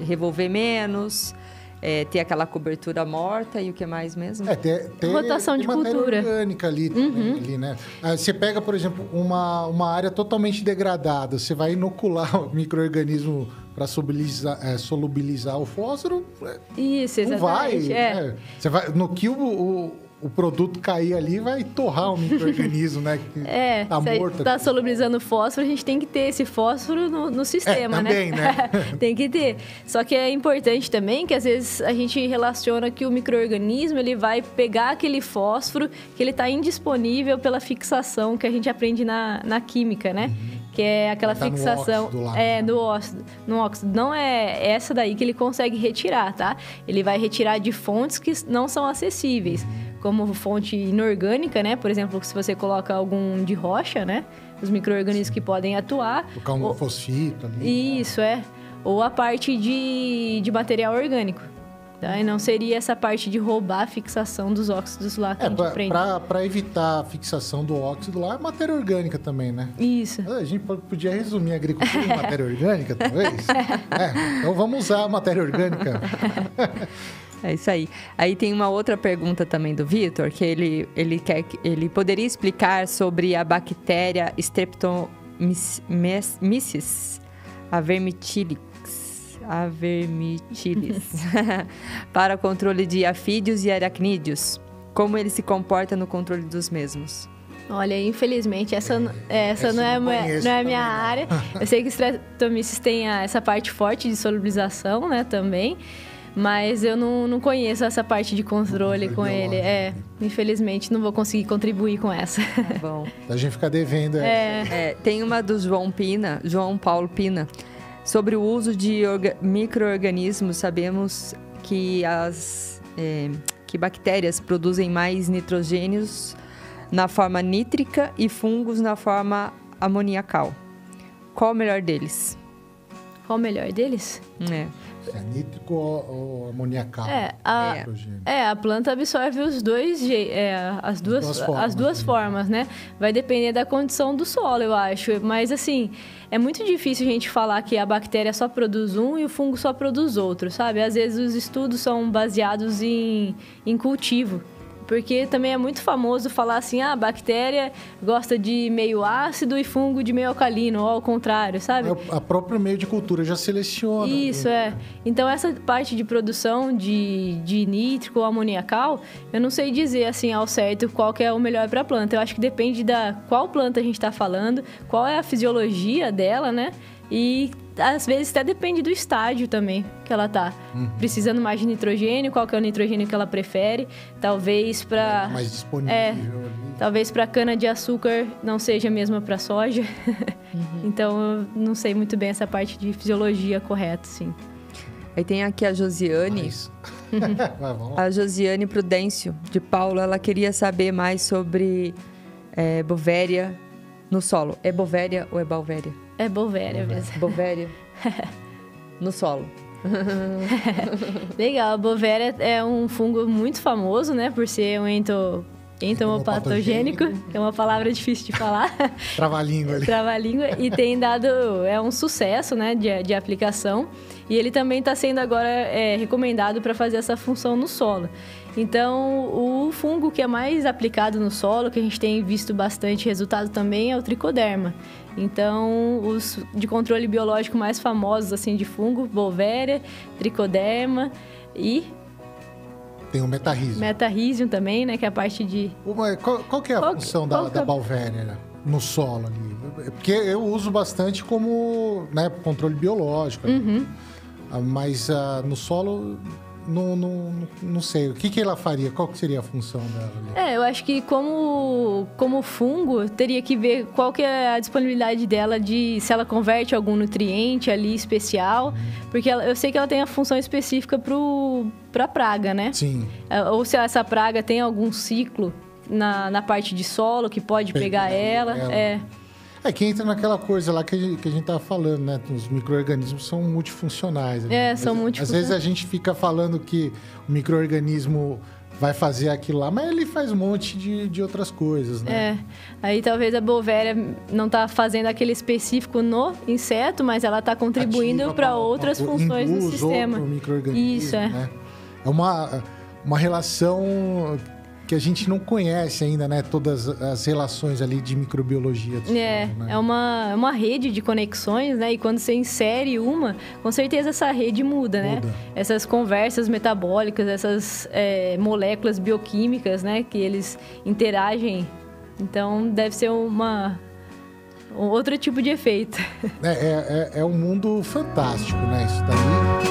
revolver menos, é, ter aquela cobertura morta e o que mais mesmo? É, ter, ter, Rotação ter de cultura. Uhum. orgânica ali, também, ali, né? Ah, Você pega, por exemplo, uma, uma área totalmente degradada, você vai inocular (laughs) o microorganismo para solubilizar, é, solubilizar o fósforo, é, Isso, não vai, exatamente. é. né? Você vai. No que o, o, o produto cair ali, vai torrar o microorganismo, né? Que É, tá morto. tá solubilizando fósforo, a gente tem que ter esse fósforo no, no sistema, também, né? né? (laughs) tem que ter. Só que é importante também que às vezes a gente relaciona que o microorganismo ele vai pegar aquele fósforo que ele está indisponível pela fixação que a gente aprende na, na química, né? Que é aquela Tá no fixação. óxido lá. É, no óxido, no óxido. Não é essa daí que ele consegue retirar, tá? Ele vai retirar de fontes que não são acessíveis, como fonte inorgânica, né? Por exemplo, se você coloca algum de rocha, né? Os micro-organismos que podem atuar. Tocar um Ou- fosfito ali. Isso, é. Ou a parte de, de material orgânico. Tá? E não seria essa parte de roubar a fixação dos óxidos lá que a É, gente pra, aprende. pra, pra evitar a fixação do óxido lá, é matéria orgânica também, né? Isso. A gente po- podia resumir a agricultura em matéria orgânica, talvez? (laughs) É, então vamos usar a matéria orgânica. (laughs) É isso aí. Aí tem uma outra pergunta também do Vitor, que ele, ele quer que ele poderia explicar sobre a bactéria Streptomyces avermitilix, avermitilis, (laughs) para controle de afídeos e aracnídeos. Como ele se comporta no controle dos mesmos? Olha, infelizmente, essa, n- é, essa essa não é, não minha- conheço não é a também, minha não. área. (laughs) Eu sei que Streptomyces tem a- essa parte forte de solubilização, né, também. Mas eu não, não conheço essa parte de controle com ele. É, infelizmente, não vou conseguir contribuir com essa. Tá bom. A gente fica devendo. É. É, tem uma do João Pina, João Paulo Pina, sobre o uso de orga- micro-organismos. Sabemos que as é, que bactérias produzem mais nitrogênios na forma nítrica e fungos na forma amoniacal. Qual o melhor deles? Qual o melhor deles? É. É nítrico ou, ou amoniacal? É, a, Nitrogênio. É, a planta absorve os dois, é, as duas, duas formas, as duas né? formas, né? Vai depender da condição do solo, eu acho. Mas assim, é muito difícil a gente falar que a bactéria só produz um e o fungo só produz outro, sabe? Às vezes os estudos são baseados em, em cultivo. Porque também é muito famoso falar assim, ah, a bactéria gosta de meio ácido e fungo de meio alcalino, ou ao contrário, sabe? É, A própria meio de cultura já seleciona. Isso, é. Então, essa parte de produção de, de nítrico ou amoniacal, eu não sei dizer, assim, ao certo qual que é o melhor para a planta. Eu acho que depende da qual planta a gente está falando, qual é a fisiologia dela, né? E, às vezes, até depende do estágio também que ela tá. Precisando mais de nitrogênio, qual que é o nitrogênio que ela prefere. Talvez para... Mais disponível É. ali. Talvez para cana de açúcar não seja a mesma para soja. (laughs) então eu não sei muito bem essa parte de fisiologia correta, sim. Aí tem aqui a Josiane. Mas... (laughs) A Josiane Prudêncio, de Paulo, ela queria saber mais sobre é, bovéria no solo. É bovéria ou é balvéria? É bovéria mesmo. Bovéria (laughs) no solo. (laughs) Legal, a Bovéria é um fungo muito famoso, né? Por ser um ento entomopatogênico, que é uma palavra difícil de falar. (laughs) Trava-língua ali. Trava-língua. E tem dado... É um sucesso, né? De, de aplicação. E ele também está sendo agora é, recomendado para fazer essa função no solo. Então, o fungo que é mais aplicado no solo, que a gente tem visto bastante resultado também, é o tricoderma. Então, os de controle biológico mais famosos assim de fungo, Bovéria, tricoderma e tem o metarrísio. Metarrísio também, né? Que é a parte de. Uma, qual, qual que é a qual, função da, da Balvéria no solo ali? Porque eu uso bastante como né, controle biológico. Uhum. Mas uh, no solo não, não, não sei. O que, que ela faria? Qual que seria a função dela? É, eu acho que como, como fungo, teria que ver qual que é a disponibilidade dela de se ela converte algum nutriente ali especial. Uhum. Porque ela, eu sei que ela tem a função específica para praga, né? Sim. É, ou se essa praga tem algum ciclo na, na parte de solo que pode pegar ela. ela. É. É que entra naquela coisa lá que a gente, que a gente tava falando, né? Os micro-organismos são multifuncionais. Né? É, são multifuncionais. Às vezes a gente fica falando que o micro-organismo vai fazer aquilo lá, mas ele faz um monte de, de outras coisas, né? É. Aí talvez a Bovéria não tá fazendo aquele específico no inseto, mas ela tá contribuindo para outras funções do sistema. Isso, é. Né? É uma, uma relação que a gente não conhece ainda, né? Todas as relações ali de microbiologia. É, né? é uma, é uma rede de conexões, né? E quando você insere uma, com certeza essa rede muda, né? muda. né? Essas conversas metabólicas, essas é, moléculas bioquímicas, né? Que eles interagem. Então, deve ser uma, um outro tipo de efeito. É, é, é, é um mundo fantástico, né? Isso daí.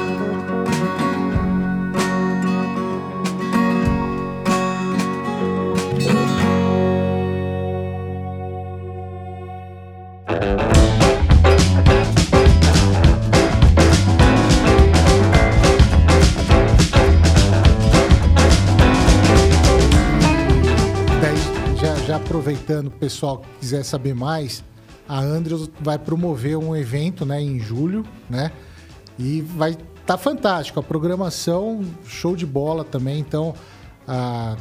Aproveitando, o pessoal que quiser saber mais, a Andrews vai promover um evento, né, em julho, né? E vai tá fantástico, a programação show de bola também, então a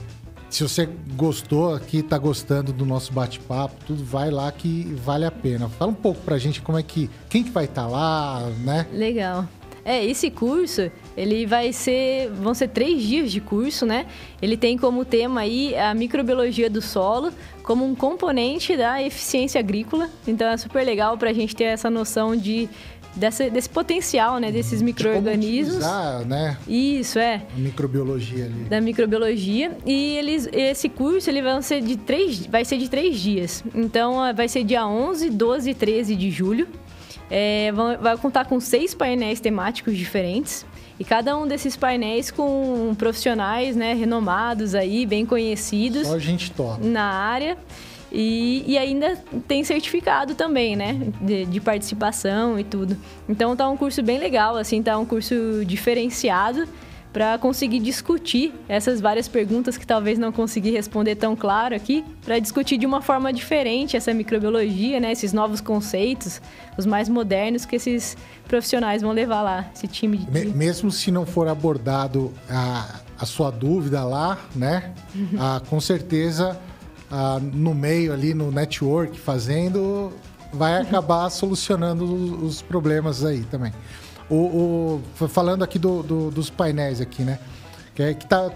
se você gostou aqui, tá gostando do nosso bate-papo, tudo vai lá que vale a pena. Fala um pouco pra gente como é que. Quem que vai estar tá lá, né? Legal. É, esse curso, ele vai ser. Vão ser três dias de curso, né? Ele tem como tema aí a microbiologia do solo como um componente da eficiência agrícola. Então é super legal para a gente ter essa noção de dessa, desse potencial, né, desses micro-organismos. De né? Isso, é. A microbiologia ali. Da microbiologia. E eles, esse curso ele vai ser, de três, vai ser de três dias. Então, vai ser dia 11, 12 e 13 de julho. É, vai contar com seis painéis temáticos diferentes. E cada um desses painéis com profissionais, né, renomados aí, bem conhecidos. Só gente top. Na área. E, e ainda tem certificado também, né? De, de, participação e tudo. Então tá um curso bem legal, assim, tá um curso diferenciado para conseguir discutir essas várias perguntas que talvez não consegui responder tão claro aqui, para discutir de uma forma diferente essa microbiologia, né? Esses novos conceitos, os mais modernos que esses profissionais vão levar lá, esse time de... Mesmo se não for abordado a, a sua dúvida lá, né? Uhum. Ah, com certeza ah, no meio ali, no network, fazendo, vai (laughs) acabar solucionando os problemas aí também. O, o falando aqui do, do, dos painéis aqui, né? Que, é, que tá,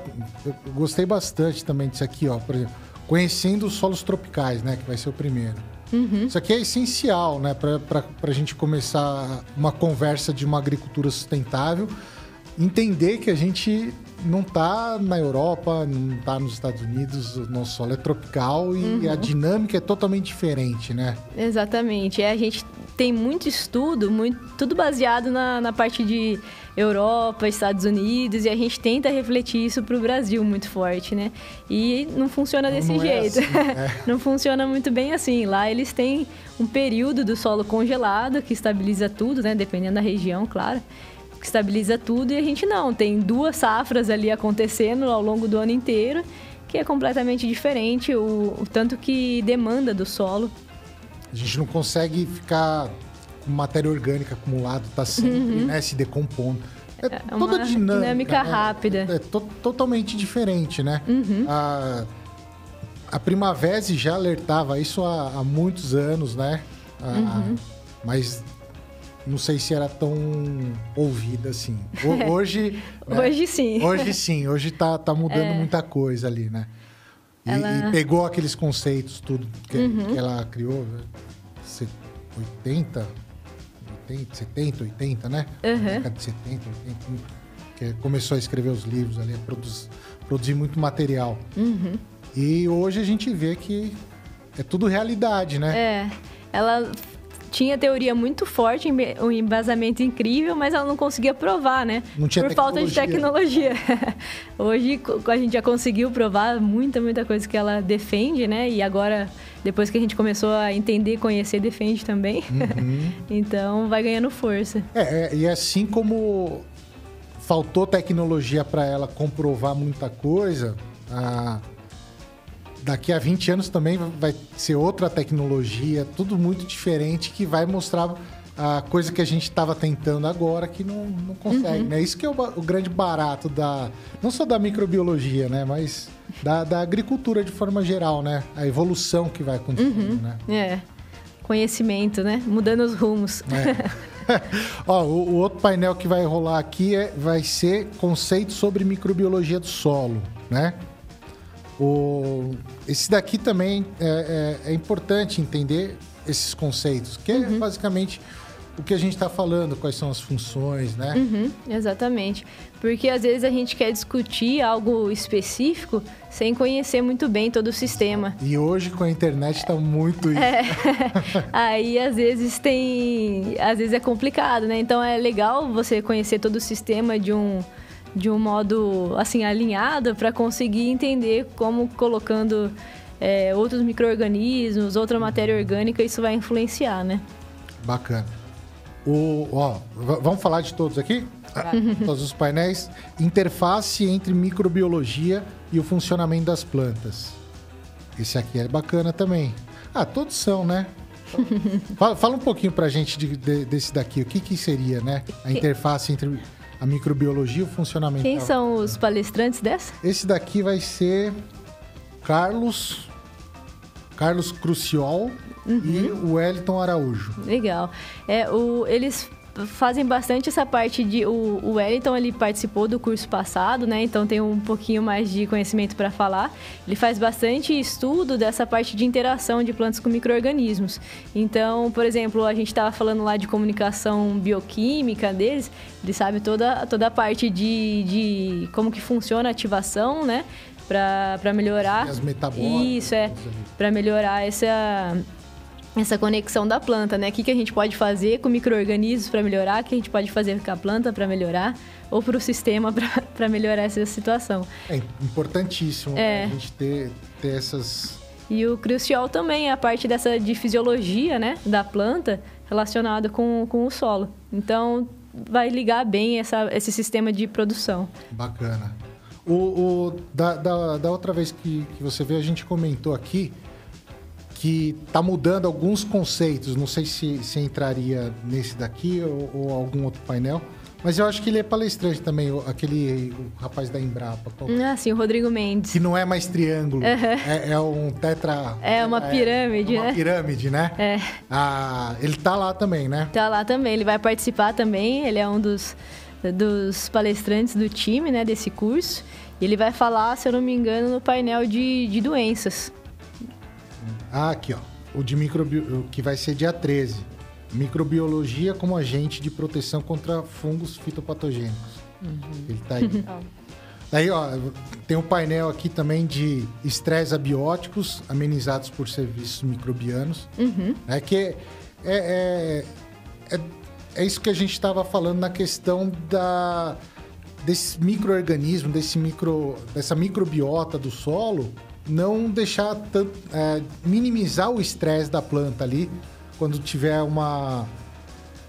eu gostei bastante também disso aqui, ó. Por exemplo, conhecendo os solos tropicais, né? Que vai ser o primeiro. Uhum. Isso aqui é essencial, né? Para a gente começar uma conversa de uma agricultura sustentável. Entender que a gente não tá na Europa, não tá nos Estados Unidos, o nosso solo é tropical e uhum. a dinâmica é totalmente diferente, né? Exatamente. É, a gente tem muito estudo, muito, tudo baseado na, na parte de Europa, Estados Unidos, e a gente tenta refletir isso para o Brasil muito forte, né? E não funciona desse não é jeito. É assim, (laughs) é. não funciona muito bem assim. Lá eles têm um período do solo congelado que estabiliza tudo, né? Dependendo da região, claro que estabiliza tudo, e a gente não. Tem duas safras ali acontecendo ao longo do ano inteiro, que é completamente diferente o, o tanto que demanda do solo. A gente não consegue ficar com matéria orgânica acumulada, tá sempre uhum. né, se decompondo. é, É toda uma dinâmica. dinâmica né? rápida. É, to- totalmente diferente, né? Uhum. A, a Primavese já alertava isso há, há muitos anos, né? A- Uhum. Mas não sei se era tão ouvida assim. Ho- (laughs) Hoje. né? Hoje sim. Hoje sim, hoje tá, tá mudando muita coisa ali, né? E, Ela- Uhum. e pegou aqueles conceitos, tudo que, que ela criou, né? Se- 80, 80, 70, 80, né? Uhum. Década de 70, 80, que começou a escrever os livros ali, a produzir, produzir muito material. Uhum. E hoje a gente vê que é tudo realidade, né? É, ela tinha teoria muito forte, um embasamento incrível, mas ela não conseguia provar, né? Não tinha Por falta de tecnologia. (laughs) Hoje a gente já conseguiu provar muita, muita coisa que ela defende, né? E agora, depois que a gente começou a entender, conhecer, defende também. Uhum. (laughs) então vai ganhando força. É, é, e assim como faltou tecnologia para ela comprovar muita coisa, a- daqui a 20 anos também vai ser outra tecnologia, tudo muito diferente que vai mostrar a coisa que a gente estava tentando agora que não, não consegue, né? Isso que é o, o grande barato da não só da microbiologia, né, mas da, da agricultura de forma geral, né? A evolução que vai acontecendo, né? É. Conhecimento, né? Mudando os rumos. É. (laughs) Ó, o, o outro painel que vai rolar aqui é, vai ser conceito sobre microbiologia do solo, né? O, esse daqui também é, é- é importante entender esses conceitos, que é basicamente o que a gente está falando, quais são as funções, né? Uhum, exatamente. Porque às vezes a gente quer discutir algo específico sem conhecer muito bem todo o sistema. E hoje com a internet está muito isso. É. (laughs) Aí às vezes tem. Às vezes é complicado, né? Então é legal você conhecer todo o sistema de um, de um modo assim alinhado para conseguir entender como colocando é, outros micro-organismos, outra matéria orgânica, isso vai influenciar, né? Bacana. O, ó, vamos falar de todos aqui? Todos os painéis. Interface entre microbiologia e o funcionamento das plantas. Esse aqui é bacana também. Ah, todos são, né? (laughs) Fala, fala um pouquinho pra gente de- de- desse daqui. O que, que seria, né? A interface entre a microbiologia e o funcionamento. Quem são os palestrantes dessa? Esse daqui vai ser Carlos. Carlos Cruciol e o Wellington Araújo. Legal. É, o, eles fazem bastante essa parte de. O, o Wellington ele participou do curso passado, né? Então tem um pouquinho mais de conhecimento para falar. Ele faz bastante estudo dessa parte de interação de plantas com micro-organismos. Então, por exemplo, a gente estava falando lá de comunicação bioquímica deles, ele sabe toda, toda a parte de, de como que funciona a ativação, né? Para melhorar. As metabólicas. Isso, é. Para melhorar essa essa conexão da planta, né? O que, que a gente pode fazer com micro-organismos para melhorar, o que a gente pode fazer com a planta para melhorar, ou para o sistema (laughs) para melhorar essa situação. É importantíssimo É. a gente ter, ter essas. E o crucial também é a parte dessa de fisiologia, né, da planta relacionada com, com o solo. Então, vai ligar bem essa, esse sistema de produção. Bacana. O, o- da, da, da outra vez que, que você veio, a gente comentou aqui que tá mudando alguns conceitos. Não sei se, se entraria nesse daqui ou, ou algum outro painel. Mas eu acho que ele é palestrante também, aquele o rapaz da Embrapa. qual- Ah, sim, o Rodrigo Mendes. Que não é mais triângulo, é, é um tetra... É uma pirâmide, é uma né? pirâmide, né? É. Ah, ele tá lá também, né? Tá lá também, ele vai participar também, ele é um dos, dos palestrantes do time, né, desse curso. E ele vai falar, se eu não me engano, no painel de, de doenças. Ah, aqui, ó. O de microbi... o que vai ser dia 13. Microbiologia como agente de proteção contra fungos fitopatogênicos. Ele tá aí. (laughs) Daí, ó, tem um painel aqui também de estresse abióticos amenizados por serviços microbianos. É que é, é, é, é isso que a gente estava falando na questão da desse microorganismo, desse micro, dessa microbiota do solo, não deixar tanto, é, minimizar o estresse da planta ali quando tiver uma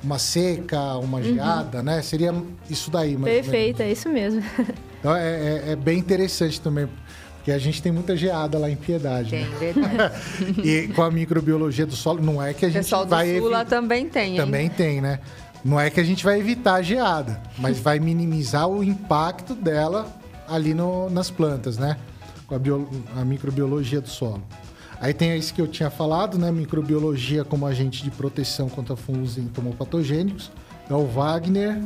uma seca, uma geada, né? Seria isso daí, menos. Perfeito, é isso mesmo. (laughs) Então é, é- é bem interessante também, porque a gente tem muita geada lá em Piedade. Tem, né? (laughs) verdade. e com a microbiologia do solo, não é que a gente pessoal do vai Sul lá também tem, hein? também tem, né? Não é que a gente vai evitar a geada, mas vai minimizar o impacto dela ali no, nas plantas, né? Com a, bio, a microbiologia do solo. Aí tem isso que eu tinha falado, né? Microbiologia como agente de proteção contra fungos entomopatogênicos. É o Wagner,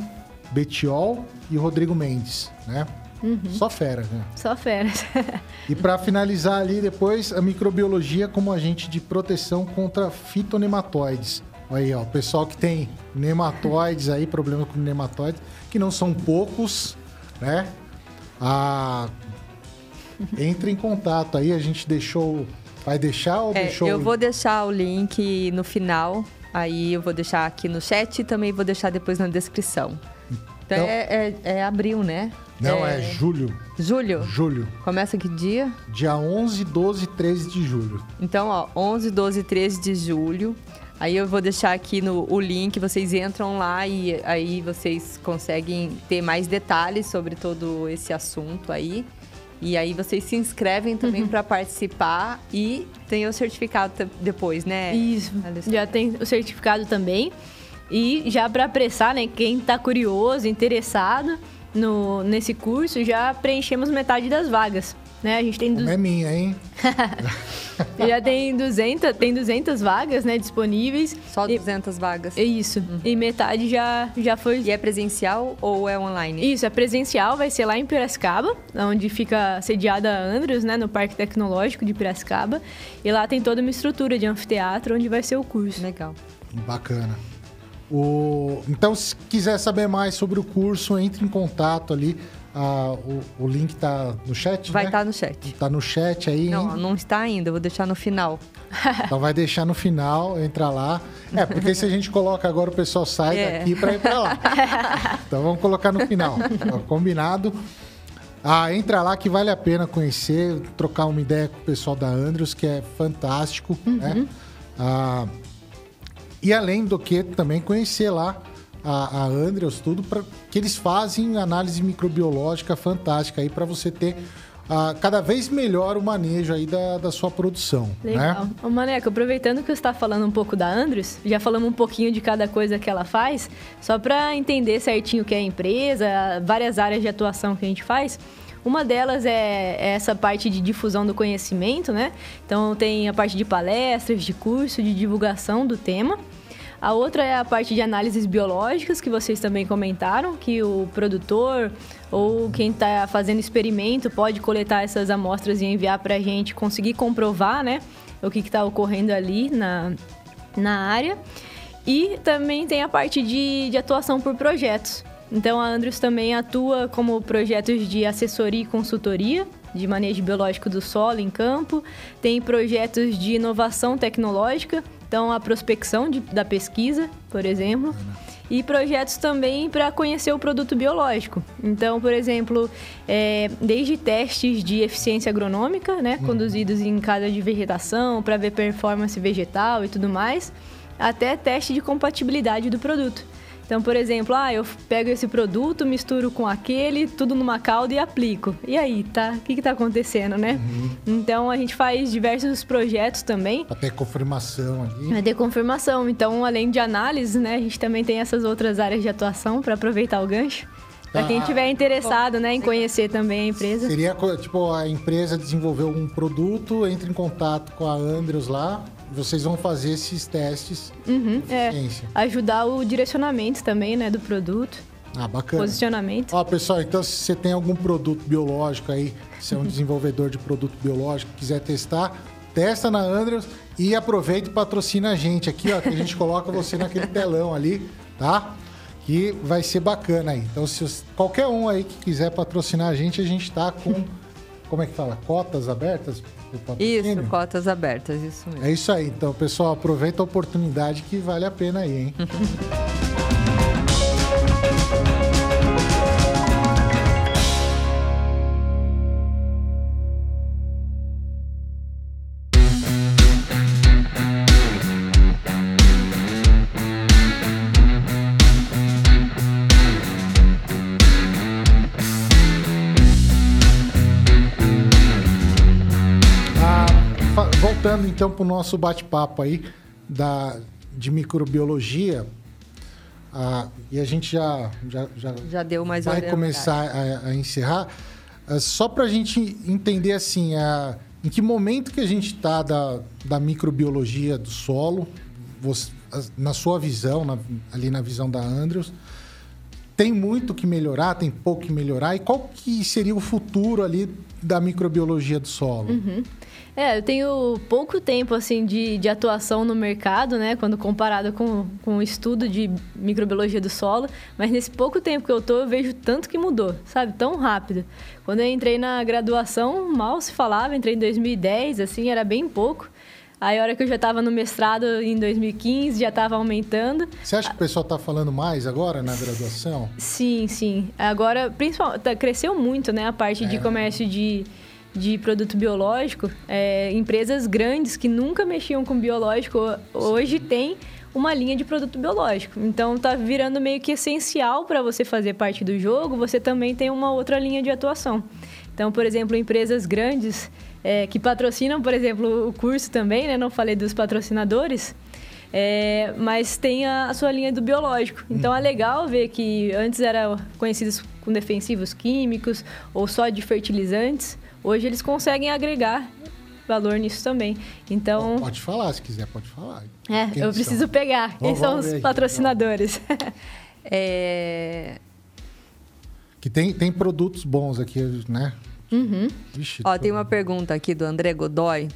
Betiol e Rodrigo Mendes, né? Uhum. Só fera, né? Só fera. (laughs) e para finalizar ali depois, a microbiologia como agente de proteção contra fitonematóides. Aí, ó, o pessoal que tem nematóides aí, problema com nematóides, que não são poucos, né? Ah, entre em contato aí, a gente deixou. Vai deixar ou é, deixou? Eu vou deixar o link no final. Aí eu vou deixar aqui no chat e também vou deixar depois na descrição. Então, então é, é, é abril, né? Não, é... é... julho. Julho? Julho. Começa que dia? Dia 11, 12 e 13 de julho. Então, ó, 11, 12 e 13 de julho. Aí eu vou deixar aqui no o link, vocês entram lá e aí vocês conseguem ter mais detalhes sobre todo esse assunto aí. E aí vocês se inscrevem também uhum. para participar e tem o certificado depois, né? Isso. Já tem o certificado também. E já para apressar, né, quem está curioso, interessado no, nesse curso, já preenchemos metade das vagas. Né? A gente tem... Du... É minha, hein? (laughs) já tem 200, tem 200 vagas, né, disponíveis. Só 200 e... vagas. É isso. Uhum. E metade já, já foi... E é presencial ou é online? Isso, é presencial, vai ser lá em Piracicaba, onde fica sediada a Andrews, né, no Parque Tecnológico de Piracicaba. E lá tem toda uma estrutura de anfiteatro onde vai ser o curso. Legal. Bacana. O... Então, se quiser saber mais sobre o curso, entre em contato ali. Ah, o, o, link tá no chat? Vai estar né? tá no chat. Tá no chat aí. Não, não está ainda, eu vou deixar no final. (laughs) Então vai deixar no final, entra lá. É, porque se a gente coloca agora, o pessoal sai é. daqui para ir para lá. (laughs) Então vamos colocar no final. Combinado. Ah, entra lá que vale a pena conhecer, trocar uma ideia com o pessoal da Andrews, que é fantástico, uhum. né? Ah, e além do que, também conhecer lá a, a Andrews, tudo, para que eles fazem análise microbiológica fantástica aí para você ter uh, cada vez melhor o manejo aí da, da sua produção. Né? Legal. Né? Ô, Maneco, aproveitando que você está falando um pouco da Andrews, já falamos um pouquinho de cada coisa que ela faz, só para entender certinho o que é a empresa, várias áreas de atuação que a gente faz. Uma delas é, é essa parte de difusão do conhecimento, né? Então tem a parte de palestras, de curso, de divulgação do tema. A outra é a parte de análises biológicas, que vocês também comentaram, que o produtor ou quem está fazendo experimento pode coletar essas amostras e enviar para a gente conseguir comprovar né, o que está ocorrendo ali na, na área. E também tem a parte de, de atuação por projetos. Então a Andrews também atua como projetos de assessoria e consultoria de manejo biológico do solo em campo, tem projetos de inovação tecnológica, então a prospecção de, da pesquisa, por exemplo, e projetos também para conhecer o produto biológico. Então, por exemplo, é, desde testes de eficiência agronômica, né, uhum. conduzidos em casa de vegetação para ver performance vegetal e tudo mais, até teste de compatibilidade do produto. Então, por exemplo, ah, eu pego esse produto, misturo com aquele, tudo numa calda e aplico. E aí, tá? O que que tá acontecendo, né? Uhum. Então, a gente faz diversos projetos também. Ter confirmação ali. Ter confirmação. Então, além de análise, né, a gente também tem essas outras áreas de atuação para aproveitar o gancho. Para quem estiver ah, interessado né, em conhecer também a empresa. Seria, tipo, a empresa desenvolveu um produto, entra em contato com a Andrews lá, vocês vão fazer esses testes uhum, de é, ajudar o direcionamento também, né, do produto. Ah, bacana. Posicionamento. Ó, pessoal, então se você tem algum produto biológico aí, se é um (laughs) desenvolvedor de produto biológico, quiser testar, testa na Andrews e aproveita e patrocina a gente aqui, ó, que a gente (laughs) coloca você naquele telão ali, tá? Que vai ser bacana aí. Então, se qualquer um aí que quiser patrocinar a gente, a gente tá com como é que fala? Cotas abertas isso, cotas abertas, isso mesmo. É isso aí. Então, pessoal, aproveita a oportunidade que vale a pena aí, hein? (laughs) então para o nosso bate-papo aí da, de microbiologia. ah, e a gente já, já, já, Já deu mais vai começar a, a encerrar. Ah, só para a gente entender assim, ah, em que momento que a gente está da, da microbiologia do solo, você- na sua visão, na- ali na visão da Andrews, tem muito que melhorar, tem pouco que melhorar, e qual que seria o futuro ali da microbiologia do solo? É, eu tenho pouco tempo, assim, de, de atuação no mercado, né? Quando comparado com, com o estudo de microbiologia do solo. Mas nesse pouco tempo que eu tô, eu vejo tanto que mudou, sabe? Tão rápido. Quando eu entrei na graduação, mal se falava. Entrei em 2010, assim, era bem pouco. Aí, a hora que eu já estava no mestrado, em 2015, já estava aumentando. Você acha que o pessoal está falando mais agora na graduação? Sim, sim. Agora, principalmente, tá- cresceu muito, né? A parte de comércio de, de produto biológico. É, empresas grandes que nunca mexiam com biológico, hoje tem uma linha de produto biológico. Então, tá virando meio que essencial para você fazer parte do jogo, você também tem uma outra linha de atuação. Então, por exemplo, empresas grandes é, que patrocinam, por exemplo, o curso também, né? Não falei dos patrocinadores. É, mas tem a, a sua linha do biológico. Então é legal ver que antes era conhecidos com defensivos químicos ou só de fertilizantes. Hoje eles conseguem agregar valor nisso também. Então, Pode falar, se quiser, pode falar. é, Quem eu são? preciso pegar. Quem Vamos- são vamos os patrocinadores? (laughs) É, Que tem, tem produtos bons aqui, né? Uhum. Vixe, Ó, tô- tem uma pergunta aqui do André Godoy.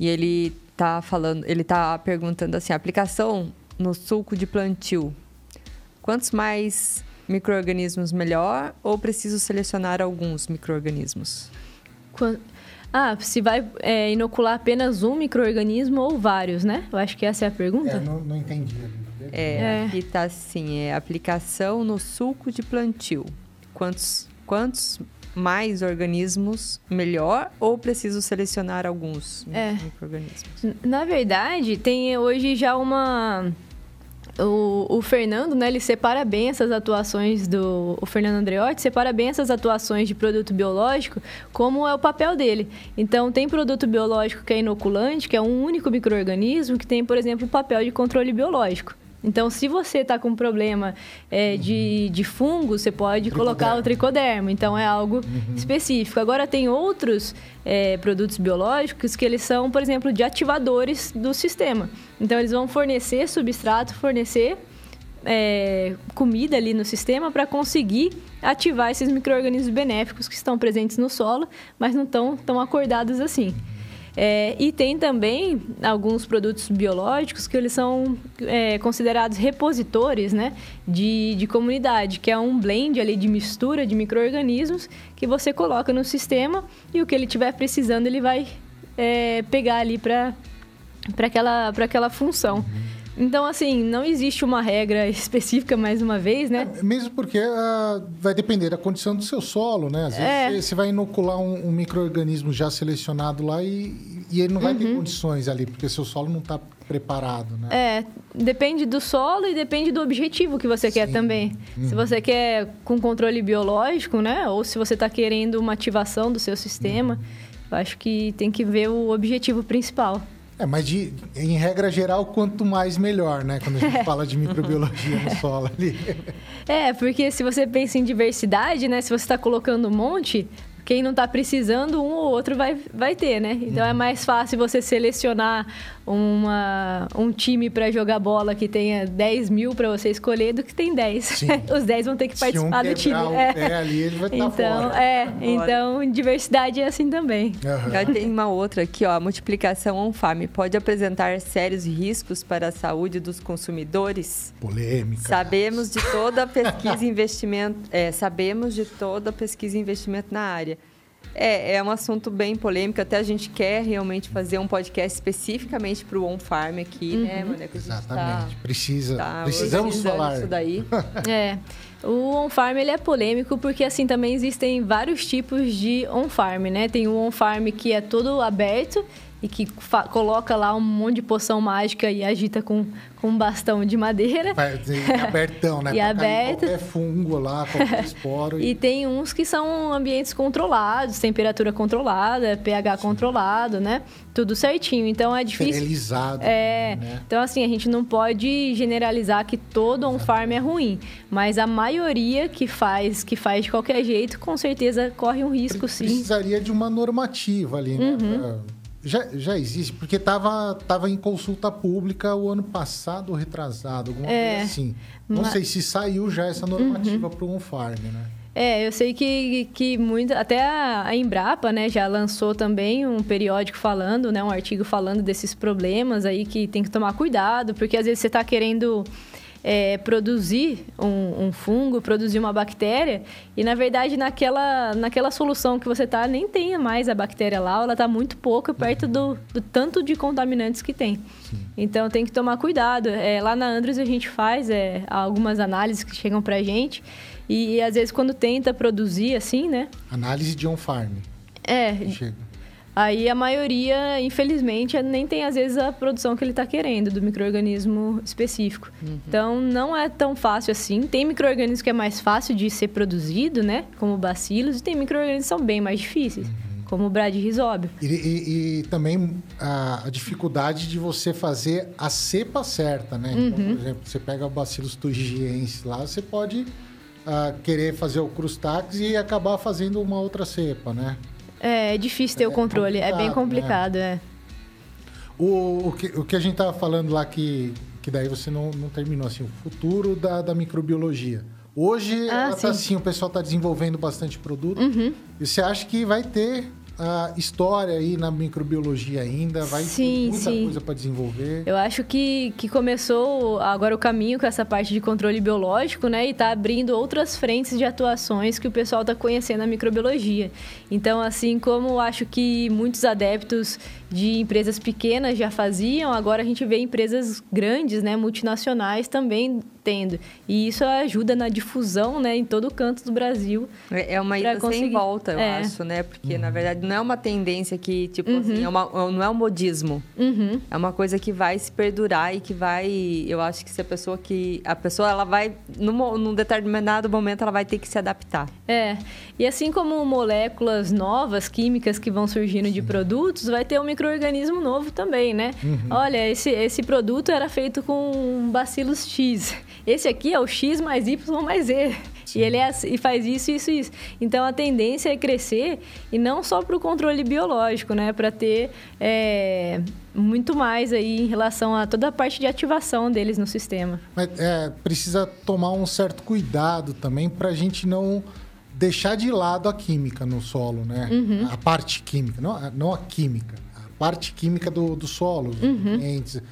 E ele tá falando, ele tá perguntando assim: aplicação no suco de plantio. Quantos mais micro-organismos melhor ou preciso selecionar alguns micro-organismos? Ah, se vai é, inocular apenas um microorganismo ou vários, né? Eu acho que essa é a pergunta. É, não, não entendi. É, É. aqui tá assim, é aplicação no suco de plantio. Quantos, quantos mais organismos melhor ou preciso selecionar alguns É. micro-organismos? Na verdade, tem hoje já uma. O, o Fernando, né, ele separa bem essas atuações do. O Fernando Andreotti separa bem essas atuações de produto biológico, como é o papel dele. Então, tem produto biológico que é inoculante, que é um único microorganismo, que tem, por exemplo, o papel de controle biológico. Então, se você está com problema é, de, de fungo, você pode colocar o tricoderma. Então, é algo específico. Agora, tem outros é, produtos biológicos que eles são, por exemplo, de ativadores do sistema. Então, eles vão fornecer substrato, fornecer é, comida ali no sistema para conseguir ativar esses micro-organismos benéficos que estão presentes no solo, mas não estão tão acordados assim. É, e tem também alguns produtos biológicos que eles são é, considerados repositores né, de, de comunidade, que é um blend ali de mistura de micro-organismos que você coloca no sistema e o que ele estiver precisando ele vai é, pegar ali para aquela, aquela função. Então, assim, não existe uma regra (laughs) específica, mais uma vez, né? Mesmo porque ah, vai depender da condição do seu solo, né? Às vezes É. você- você vai inocular um, um micro-organismo já selecionado lá e, e ele não vai Uhum. ter condições ali, porque seu solo não está preparado, né? É, depende do solo e depende do objetivo que você quer Sim. também. Se você quer com controle biológico, né? Ou se você está querendo uma ativação do seu sistema, eu acho que tem que ver o objetivo principal. É, mas de, em regra geral, quanto mais melhor, né? Quando a gente fala de microbiologia no solo ali. É, porque se você pensa em diversidade, né? Se você está colocando um monte, quem não está precisando, um ou outro vai, vai ter, né? Então é mais fácil você selecionar uma, um time para jogar bola que tenha 10 mil para você escolher do que tem 10. Sim. (laughs) Os 10 vão ter que Se um participar do time. o É. pé ali, ele vai estar Então, fora. é, então diversidade é assim também. Já tem uma outra aqui, ó. A multiplicação on-farm pode apresentar sérios riscos para a saúde dos consumidores? Polêmica. Sabemos de toda a pesquisa e investimento. É, sabemos de toda a pesquisa e investimento na área. É, é um assunto bem polêmico. Até a gente quer realmente fazer um podcast especificamente para o On Farm aqui, né, Mané? Que a gente Exatamente. Precisa, tá precisamos falar. Isso daí. (laughs) É. O on-farm ele é polêmico porque assim também existem vários tipos de on-farm, né? Tem o on-farm que é todo aberto e que coloca lá um monte de poção mágica e agita com, com um bastão de madeira. E (laughs) abertão, né? e aberto. Qualquer fungo lá, qualquer esporo. e... e tem uns que são ambientes controlados, temperatura controlada, pH Sim. controlado, né? Tudo certinho. Então é difícil. Esterilizado. É. Né? Então, assim, a gente não pode generalizar que todo on-farm é ruim. Mas a maioria que faz, que faz de qualquer jeito, com certeza corre um risco, sim. Precisaria de uma normativa ali, né? Uhum. Já, já existe, porque estava tava em consulta pública o ano passado, retrasado, alguma é, coisa assim. Não mas... sei se saiu já essa normativa uhum. para o on-farm, né? É, eu sei que, que muito, até a Embrapa, né, já lançou também um periódico falando, né, um artigo falando desses problemas aí que tem que tomar cuidado, porque às vezes você está querendo é, produzir um, um, fungo, produzir uma bactéria, e na verdade naquela, naquela solução que você está nem tem mais a bactéria lá, ela está muito pouco perto do, do, tanto de contaminantes que tem. Sim. Então tem que tomar cuidado. É, lá na Andros a gente faz é, algumas análises que chegam para a gente, e, e, às vezes quando tenta produzir assim, né? Análise de on-farm. É. Chega. Aí a maioria, infelizmente, nem tem às vezes a produção que ele está querendo do microorganismo específico. Uhum. Então não é tão fácil assim. Tem microorganismo que é mais fácil de ser produzido, né? Como bacilos, e tem microorganismos que são bem mais difíceis. Uhum. Como o bradyrhizóbio. E, e, e também a, a, dificuldade de você fazer a cepa certa, né? Então, uhum. por exemplo, você pega o Bacillus thuringiensis lá, você pode uh, querer fazer o crustax e acabar fazendo uma outra cepa, né? É, é difícil ter é o controle, é bem complicado, né? é. O, o, que, o que a gente estava falando lá que, que daí você não, não terminou, assim, o futuro da, da microbiologia. Hoje, ah, ela tá assim, o pessoal está desenvolvendo bastante produto. Uhum. E você acha que vai ter a história aí na microbiologia ainda, vai sim, ter muita sim. coisa para desenvolver. Eu acho que, que começou agora o caminho com essa parte de controle biológico, né? E está abrindo outras frentes de atuações que o pessoal está conhecendo a microbiologia. Então, assim como acho que muitos adeptos de empresas pequenas já faziam, agora a gente vê empresas grandes, né, multinacionais também tendo. E isso ajuda na difusão, né, em todo canto do Brasil. É, é uma ida conseguir... sem volta, eu é. acho, né? Porque, uhum. na verdade, não é uma tendência que, tipo uhum. assim, é uma, não é um modismo. Uhum. É uma coisa que vai se perdurar e que vai... Eu acho que se a pessoa que... A pessoa, ela vai... Num, num determinado momento, ela vai ter que se adaptar. É. E assim como moléculas novas, químicas que vão surgindo de produtos, vai ter um microorganismo novo também, né? Uhum. Olha, esse, esse produto era feito com bacilos X. Esse aqui é o X mais Y mais Z. Sim. E ele é, e faz isso, isso, isso. Então a tendência é crescer e não só para o controle biológico, né? Para ter é, muito mais aí em relação a toda a parte de ativação deles no sistema. Mas é, precisa tomar um certo cuidado também para a gente não deixar de lado a química no solo, né? Uhum. A parte química, não, não a química, a parte química do, do solo, uhum. nutrientes.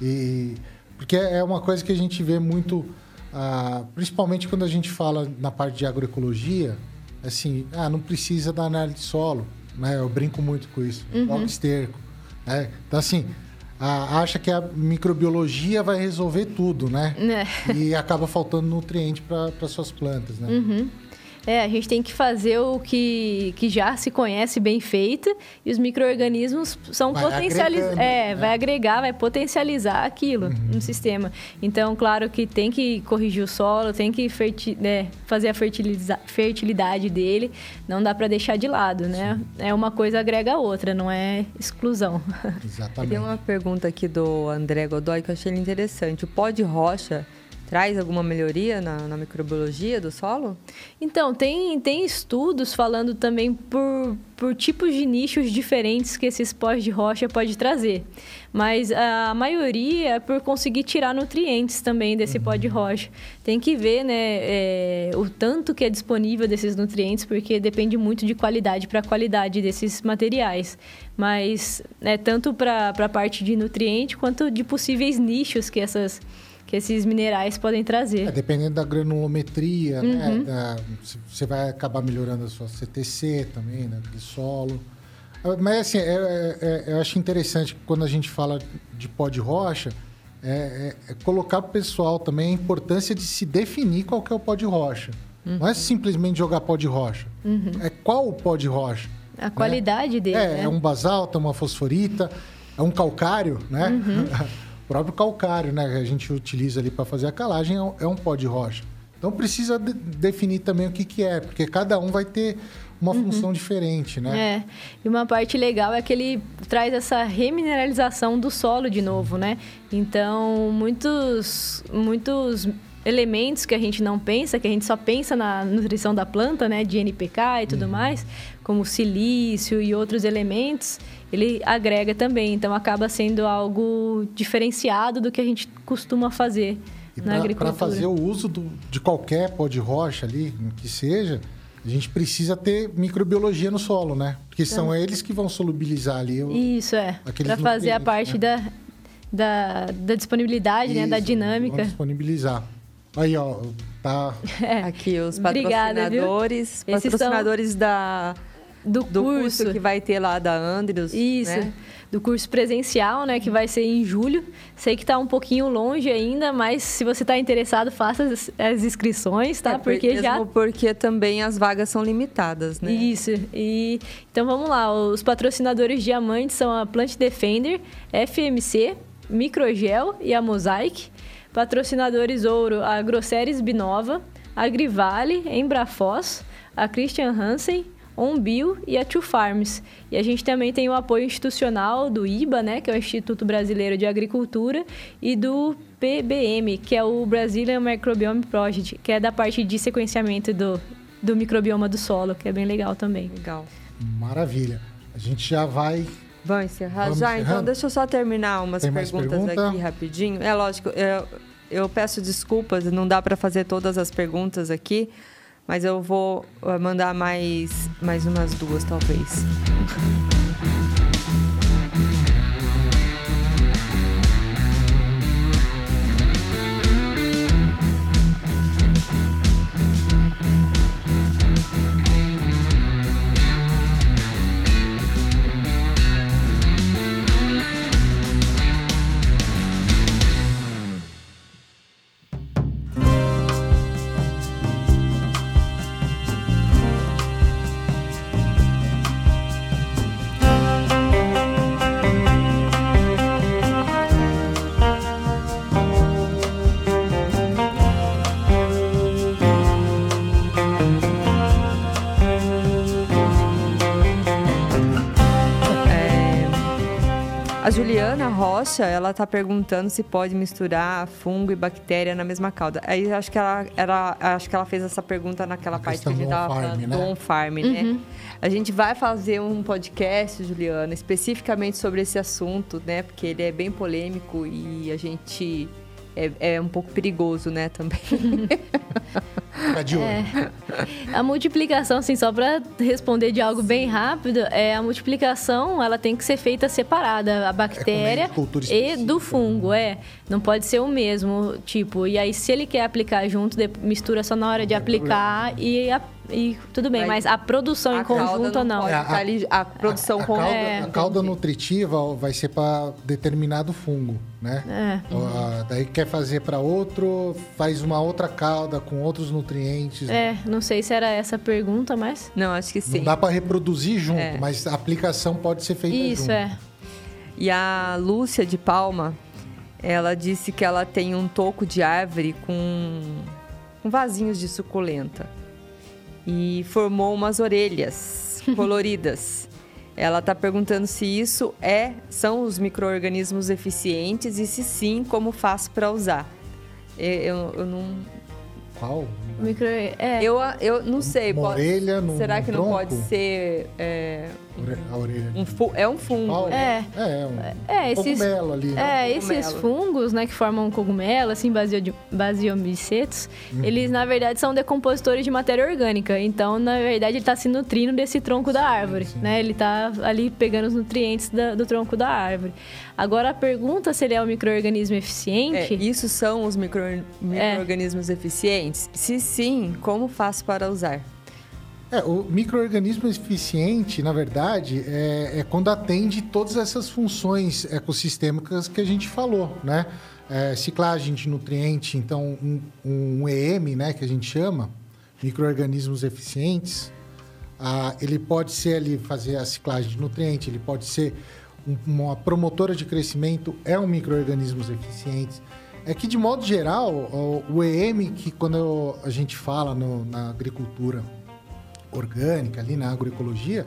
E, porque é uma coisa que a gente vê muito, ah, principalmente quando a gente fala na parte de agroecologia, assim, ah, não precisa da análise de solo, né? Eu brinco muito com isso, uhum. esterco. Né? Então, assim, acha que a microbiologia vai resolver tudo, né? É. E acaba faltando nutriente para suas plantas, né? Uhum. É, a gente tem que fazer o que, que já se conhece bem feito e os micro-organismos são potencializados. É, né? vai agregar, vai potencializar aquilo uhum. no sistema. Então, claro que tem que corrigir o solo, tem que ferti né, fazer a fertilidade dele, não dá para deixar de lado, né? Sim. É uma coisa agrega a outra, não é exclusão. Exatamente. Tem uma pergunta aqui do André Godoy que eu achei interessante. O pó de rocha traz alguma melhoria na, na, microbiologia do solo? Então, tem, tem estudos falando também por, por tipos de nichos diferentes que esses pós de rocha pode trazer. Mas a maioria é por conseguir tirar nutrientes também desse uhum. pó de rocha. Tem que ver né, é, o tanto que é disponível desses nutrientes, porque depende muito de qualidade para qualidade desses materiais. Mas é tanto para a parte de nutriente quanto de possíveis nichos que essas que esses minerais podem trazer. É, dependendo da granulometria, né, uhum. né? você vai acabar melhorando a sua CTC também, né? Aquele solo. Ah, mas assim, é, é, é, eu acho interessante quando a gente fala de pó de rocha, é, é, é colocar para o pessoal também a importância de se definir qual que é o pó de rocha. Uhum. Não é simplesmente jogar pó de rocha. Uhum. É qual o pó de rocha. A qualidade dele, É, né? é um basalto, é uma fosforita, é um calcário, né? (laughs) Uhum. o próprio calcário, né? Que a gente utiliza ali para fazer a calagem é um, é um pó de rocha. Então precisa de- definir também o que, que é, porque cada um vai ter uma função diferente, né? É, e uma parte legal é que ele traz essa remineralização do solo de novo, né? Então, muitos, muitos elementos que a gente não pensa, que a gente só pensa na nutrição da planta, né? De NPK e tudo mais, como silício e outros elementos, ele agrega também. Então, acaba sendo algo diferenciado do que a gente costuma fazer E na agricultura. para fazer o uso do- de qualquer pó de rocha ali, que seja, a gente precisa ter microbiologia no solo, né? Porque são eles que vão solubilizar ali o, Isso, é. Para fazer a parte da, da, da disponibilidade, né? Da Isso, dinâmica. Disponibilizar. Aí, ó, tá. (laughs) Aqui os Obrigada, viu? patrocinadores, são- patrocinadores da, Do, do curso. curso. que vai ter lá da Andrews. Isso. né? Do curso presencial, né? Que vai ser em julho. Sei que tá um pouquinho longe ainda, mas se você tá interessado, faça as, as inscrições, tá? É, porque mesmo já porque também as vagas são limitadas, né? Isso. E então vamos lá, os patrocinadores diamantes são a Plant Defender, FMC, Microgel e a Mosaic. Patrocinadores ouro, a Grosseries Binova, a Agrivale, Embrafós, a Christian Hansen, OnBio e a Two Farms. E a gente também tem o apoio institucional do IBA, né, que é o Instituto Brasileiro de Agricultura, e do PBM, que é o Brazilian Microbiome Project, que é da parte de sequenciamento do, do microbioma do solo, que é bem legal também. Legal. Maravilha. A gente já vai. Vamos encerrar Vamos já? Então, deixa eu só terminar umas Tem perguntas pergunta? aqui rapidinho. É lógico, eu, eu peço desculpas, não dá para fazer todas as perguntas aqui, mas eu vou eh, mandar mais, mais umas duas, talvez. (laughs) Ela tá perguntando se pode misturar fungo e bactéria na mesma calda. Aí acho que ela, ela, acho que ela fez essa pergunta naquela A parte que a gente do tava on-farm, falando né? do on-farm, né? A gente vai fazer um podcast, Juliana, especificamente sobre esse assunto, né? Porque ele é bem polêmico e a gente é, é um pouco perigoso, né, também. (laughs) Ficar de olho. A multiplicação, assim, só para responder de algo bem rápido, é a multiplicação, ela tem que ser feita separada, a bactéria cultura e do fungo, é. Não pode ser o mesmo tipo. E aí, se ele quer aplicar junto, de- mistura só na hora de aplicar e, a- e tudo bem. Mas Mas a produção em calda conjunto não. Pode É, a- tá ali- a, produção a, com calda, É, a calda nutritiva vai ser para determinado fungo, né? É. Ah, daí quer fazer para outro, faz uma outra calda com outros nutrientes. É, não sei se era essa a pergunta, mas. Não, acho que sim. Não dá para reproduzir junto, É. mas a aplicação pode ser feita Isso, junto. é. E a Lúcia de Palma, ela disse que ela tem um toco de árvore com, com vasinhos de suculenta. E formou umas orelhas (laughs) coloridas. Ela está perguntando se isso é são os micro-organismos eficientes e se sim, como faço para usar. Eu, eu, eu não, Qual? Micro... É. eu, eu não sei. Uma pode- orelha no será que não tronco? pode ser é, A orelha. um fu- é um fungo? Né? É. É, um É, esses, cogumelo ali, né? É, esses Cogumelo. fungos, né, que formam um cogumelo, assim, basio- basiomicetos, Uhum. eles, na verdade, são decompositores de matéria orgânica. Então, na verdade, ele está se nutrindo desse tronco da árvore, sim. né? Ele está ali pegando os nutrientes da- do tronco da árvore. Agora, a pergunta se ele é um microorganismo É, eficiente... isso são os micro, micro-organismos eficientes? Se sim, como faço para usar? É, o microorganismo eficiente, na verdade, é, é quando atende todas essas funções ecossistêmicas que a gente falou, né? É, ciclagem de nutriente, então um, um EM, né, que a gente chama, microorganismos eficientes, Ah, ele pode ser ali fazer a ciclagem de nutrientes, ele pode ser um, uma promotora de crescimento, é um microorganismos eficientes. É que, de modo geral, o, o EM, que quando a gente fala no, na agricultura orgânica, ali na agroecologia,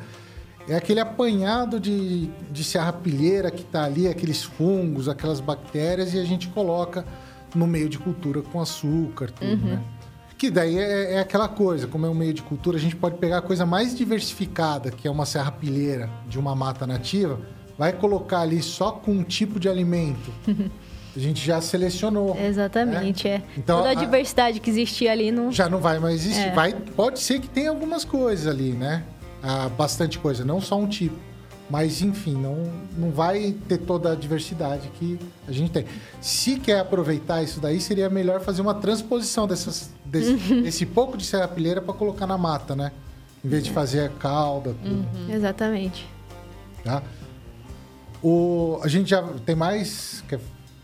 é aquele apanhado de, de serrapilheira que está ali, aqueles fungos, aquelas bactérias, e a gente coloca no meio de cultura com açúcar, tudo, uhum. né? Que daí é, é, aquela coisa, como é um meio de cultura, a gente pode pegar a coisa mais diversificada, que é uma serrapilheira de uma mata nativa, vai colocar ali só com um tipo de alimento. (laughs) a gente já selecionou. Exatamente, né? é. Então, Toda a, a, diversidade que existia ali não. Já não vai mais existir. É. Vai, pode ser que tenha algumas coisas ali, né? Ah, bastante coisa, não só um tipo. Mas, enfim, não, não vai ter toda a diversidade que a gente tem. Se quer aproveitar isso daí, seria melhor fazer uma transposição dessas, desse, (laughs) desse pouco de serrapilheira para colocar na mata, né? Em vez de fazer a cauda, tudo. Uhum. Exatamente. Tá? O, a gente já tem mais. Quer,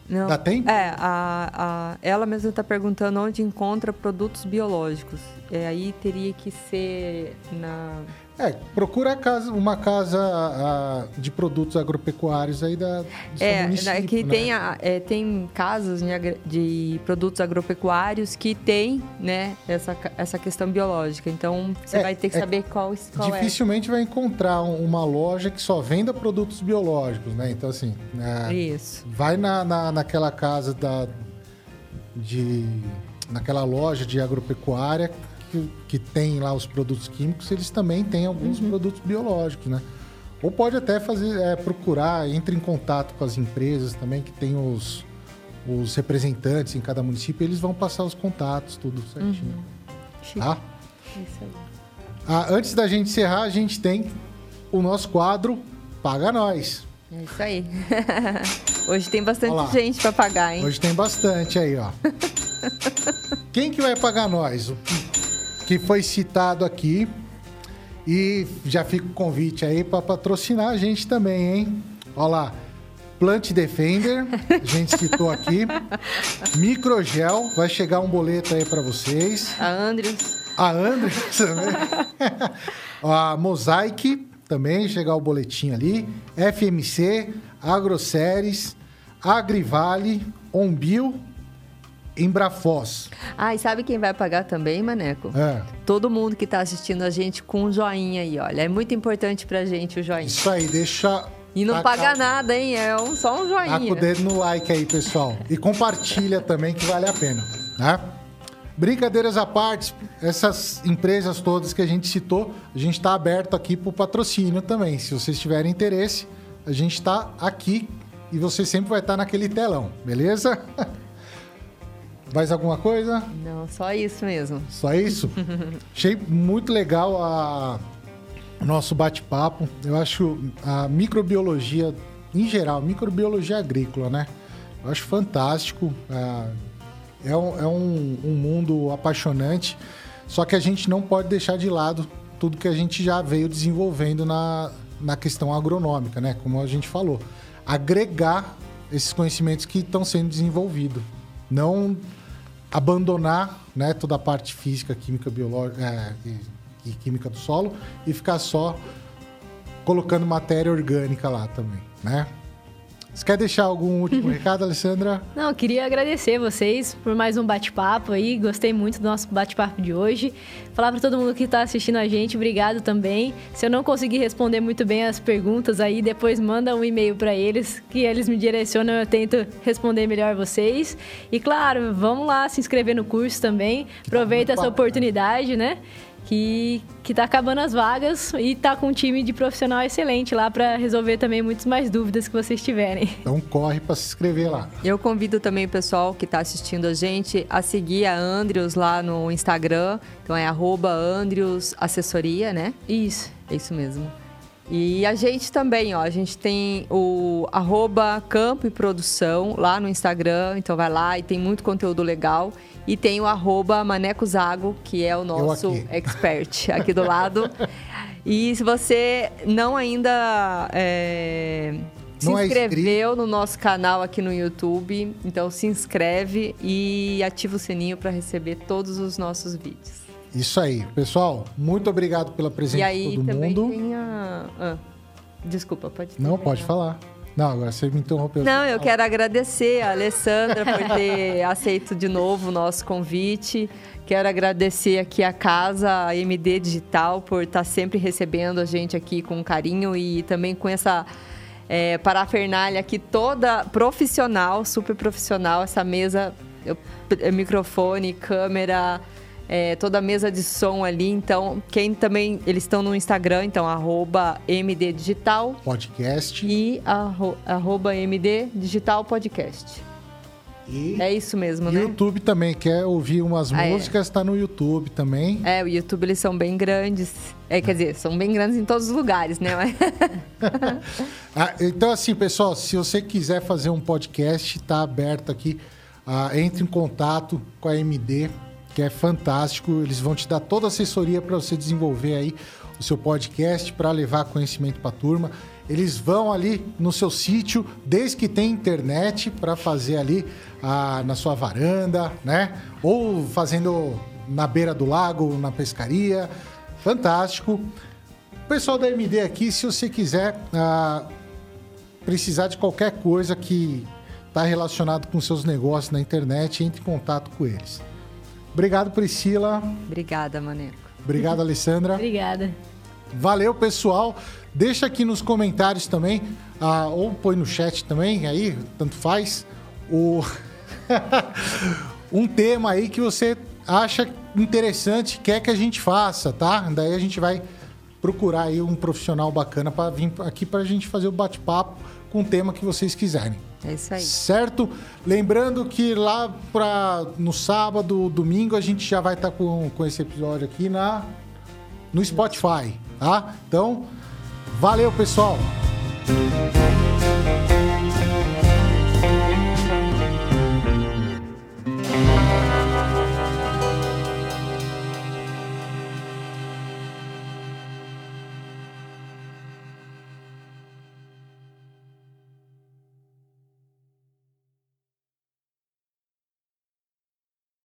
Não. Dá tempo? É, a, a, ela mesma está perguntando onde encontra produtos biológicos. É, aí teria que ser na é, procura casa, uma casa a, de produtos agropecuários aí da, do é, município, que né? tem, a, é, tem casas de, de, produtos agropecuários que tem, né, essa, essa questão biológica. Então, você é, vai ter que é saber qual, qual é. Dificilmente vai encontrar uma loja que só venda produtos biológicos, né? Então, assim... É, Isso. Vai na, na, naquela casa da... De, naquela loja de agropecuária que, que tem lá os produtos químicos, eles também têm alguns uhum. produtos biológicos, né? Ou pode até fazer, é, procurar, entre em contato com as empresas também, que tem os, os representantes em cada município, eles vão passar os contatos, tudo certinho. Uhum. Tá? Isso aí. Ah, antes da gente encerrar, a gente tem o nosso quadro Paga Nós. É isso aí. (laughs) Hoje tem bastante gente para pagar, hein? Hoje tem bastante aí, ó. (laughs) Quem que vai pagar nós? Que foi citado aqui. E já fica o convite aí para patrocinar a gente também, hein? Olha lá. Plant Defender, a gente citou aqui. (laughs) Microgel, vai chegar um boleto aí para vocês. A Andrews. A Andrews (laughs) também. a Mosaic também, chegar o boletim ali. FMC, Agroceres, Agrivale, Onbil Embrafoz. Ah, e sabe quem vai pagar também, Maneco? É. Todo mundo que está assistindo a gente com um joinha aí, olha. É muito importante pra gente o joinha. Isso aí, deixa. E não paga nada, hein? É um, só um joinha. Taca o dedo no like aí, pessoal. E compartilha também, que vale a pena, né? Brincadeiras à parte, essas empresas todas que a gente citou, a gente está aberto aqui para o patrocínio também. Se vocês tiverem interesse, a gente está aqui e você sempre vai estar naquele telão, beleza? (laughs) Mais alguma coisa? Não, só isso mesmo. Só isso? (laughs) Achei muito legal a nosso bate-papo. Eu acho a microbiologia em geral, microbiologia agrícola, né? Eu acho fantástico. É, é, um, é um, um mundo apaixonante. Só que a gente não pode deixar de lado tudo que a gente já veio desenvolvendo na, na questão agronômica, né? Como a gente falou. Agregar esses conhecimentos que estão sendo desenvolvidos. Não abandonar né, toda a parte física, química, biológica é, e, e, química do solo e ficar só colocando matéria orgânica lá também, né? Você quer deixar algum último (laughs) recado, Alessandra? Não, queria agradecer vocês por mais um bate-papo aí. Gostei muito do nosso bate-papo de hoje. Falar para todo mundo que está assistindo a gente, obrigado também. Se eu não conseguir responder muito bem as perguntas aí, depois manda um e-mail para eles, que eles me direcionam, eu tento responder melhor vocês. E claro, vamos lá se inscrever no curso também. Aproveita essa oportunidade, né? Que, que tá acabando as vagas e tá com um time de profissional excelente lá para resolver também muitas mais dúvidas que vocês tiverem. Então corre para se inscrever lá. Eu convido também o pessoal que está assistindo a gente a seguir a Andrews lá no Instagram. Então é arroba Andrews Assessoria, né? Isso. É isso mesmo. E a gente também, ó, a gente tem o arroba Campo e Produção lá no Instagram, então vai lá e tem muito conteúdo legal. E tem o arroba Maneco Zago, que é o nosso (laughs) expert aqui do lado. e se você não ainda é, se não é inscreveu é no nosso canal aqui no YouTube, então se inscreve e ativa o sininho para receber todos os nossos vídeos. Isso aí. Pessoal, muito obrigado pela presença aí, de todo também mundo. Tem a... ah, desculpa, pode Não, pode falar. Não, agora você me interrompeu. Não, eu quero agradecer a Alessandra por ter (laughs) aceito de novo o nosso convite. Quero agradecer aqui a casa, a MD Digital, por estar sempre recebendo a gente aqui com carinho e também com essa é, parafernália aqui toda profissional, super profissional. Essa mesa, eu, microfone, câmera, é, toda a mesa de som ali. Então, quem também. Eles estão no Instagram, então, arroba MD Digital. Podcast. E arro, arroba MD Digital Podcast. E é isso mesmo, né? YouTube também, quer ouvir umas ah, músicas, é. tá no YouTube também. É, o YouTube eles são bem grandes. É, quer dizer, são bem grandes em todos os lugares, né? (laughs) ah, então, assim, pessoal, se você quiser fazer um podcast, tá aberto aqui. Ah, entre em contato com a MD que é fantástico. Eles vão te dar toda a assessoria para você desenvolver aí o seu podcast para levar conhecimento para a turma. Eles vão ali no seu sítio, desde que tem internet, para fazer ali a, na sua varanda, né? Ou fazendo na beira do lago, na pescaria. Fantástico. O pessoal da MD aqui, se você quiser ah, precisar de qualquer coisa que está relacionado com seus negócios na internet, entre em contato com eles. Obrigado, Priscila. Obrigada, Maneco. Obrigado, Alessandra. Obrigada. Valeu, pessoal. Deixa aqui nos comentários também, ah, ou põe no chat também, aí, tanto faz, o... (laughs) um tema aí que você acha interessante, quer que a gente faça, tá? Daí a gente vai procurar aí um profissional bacana para vir aqui para a gente fazer o bate-papo com o tema que vocês quiserem. É isso aí. Certo? Lembrando que lá para no sábado, domingo, a gente já vai estar tá com, com esse episódio aqui na, no Spotify, tá? Então, valeu, pessoal!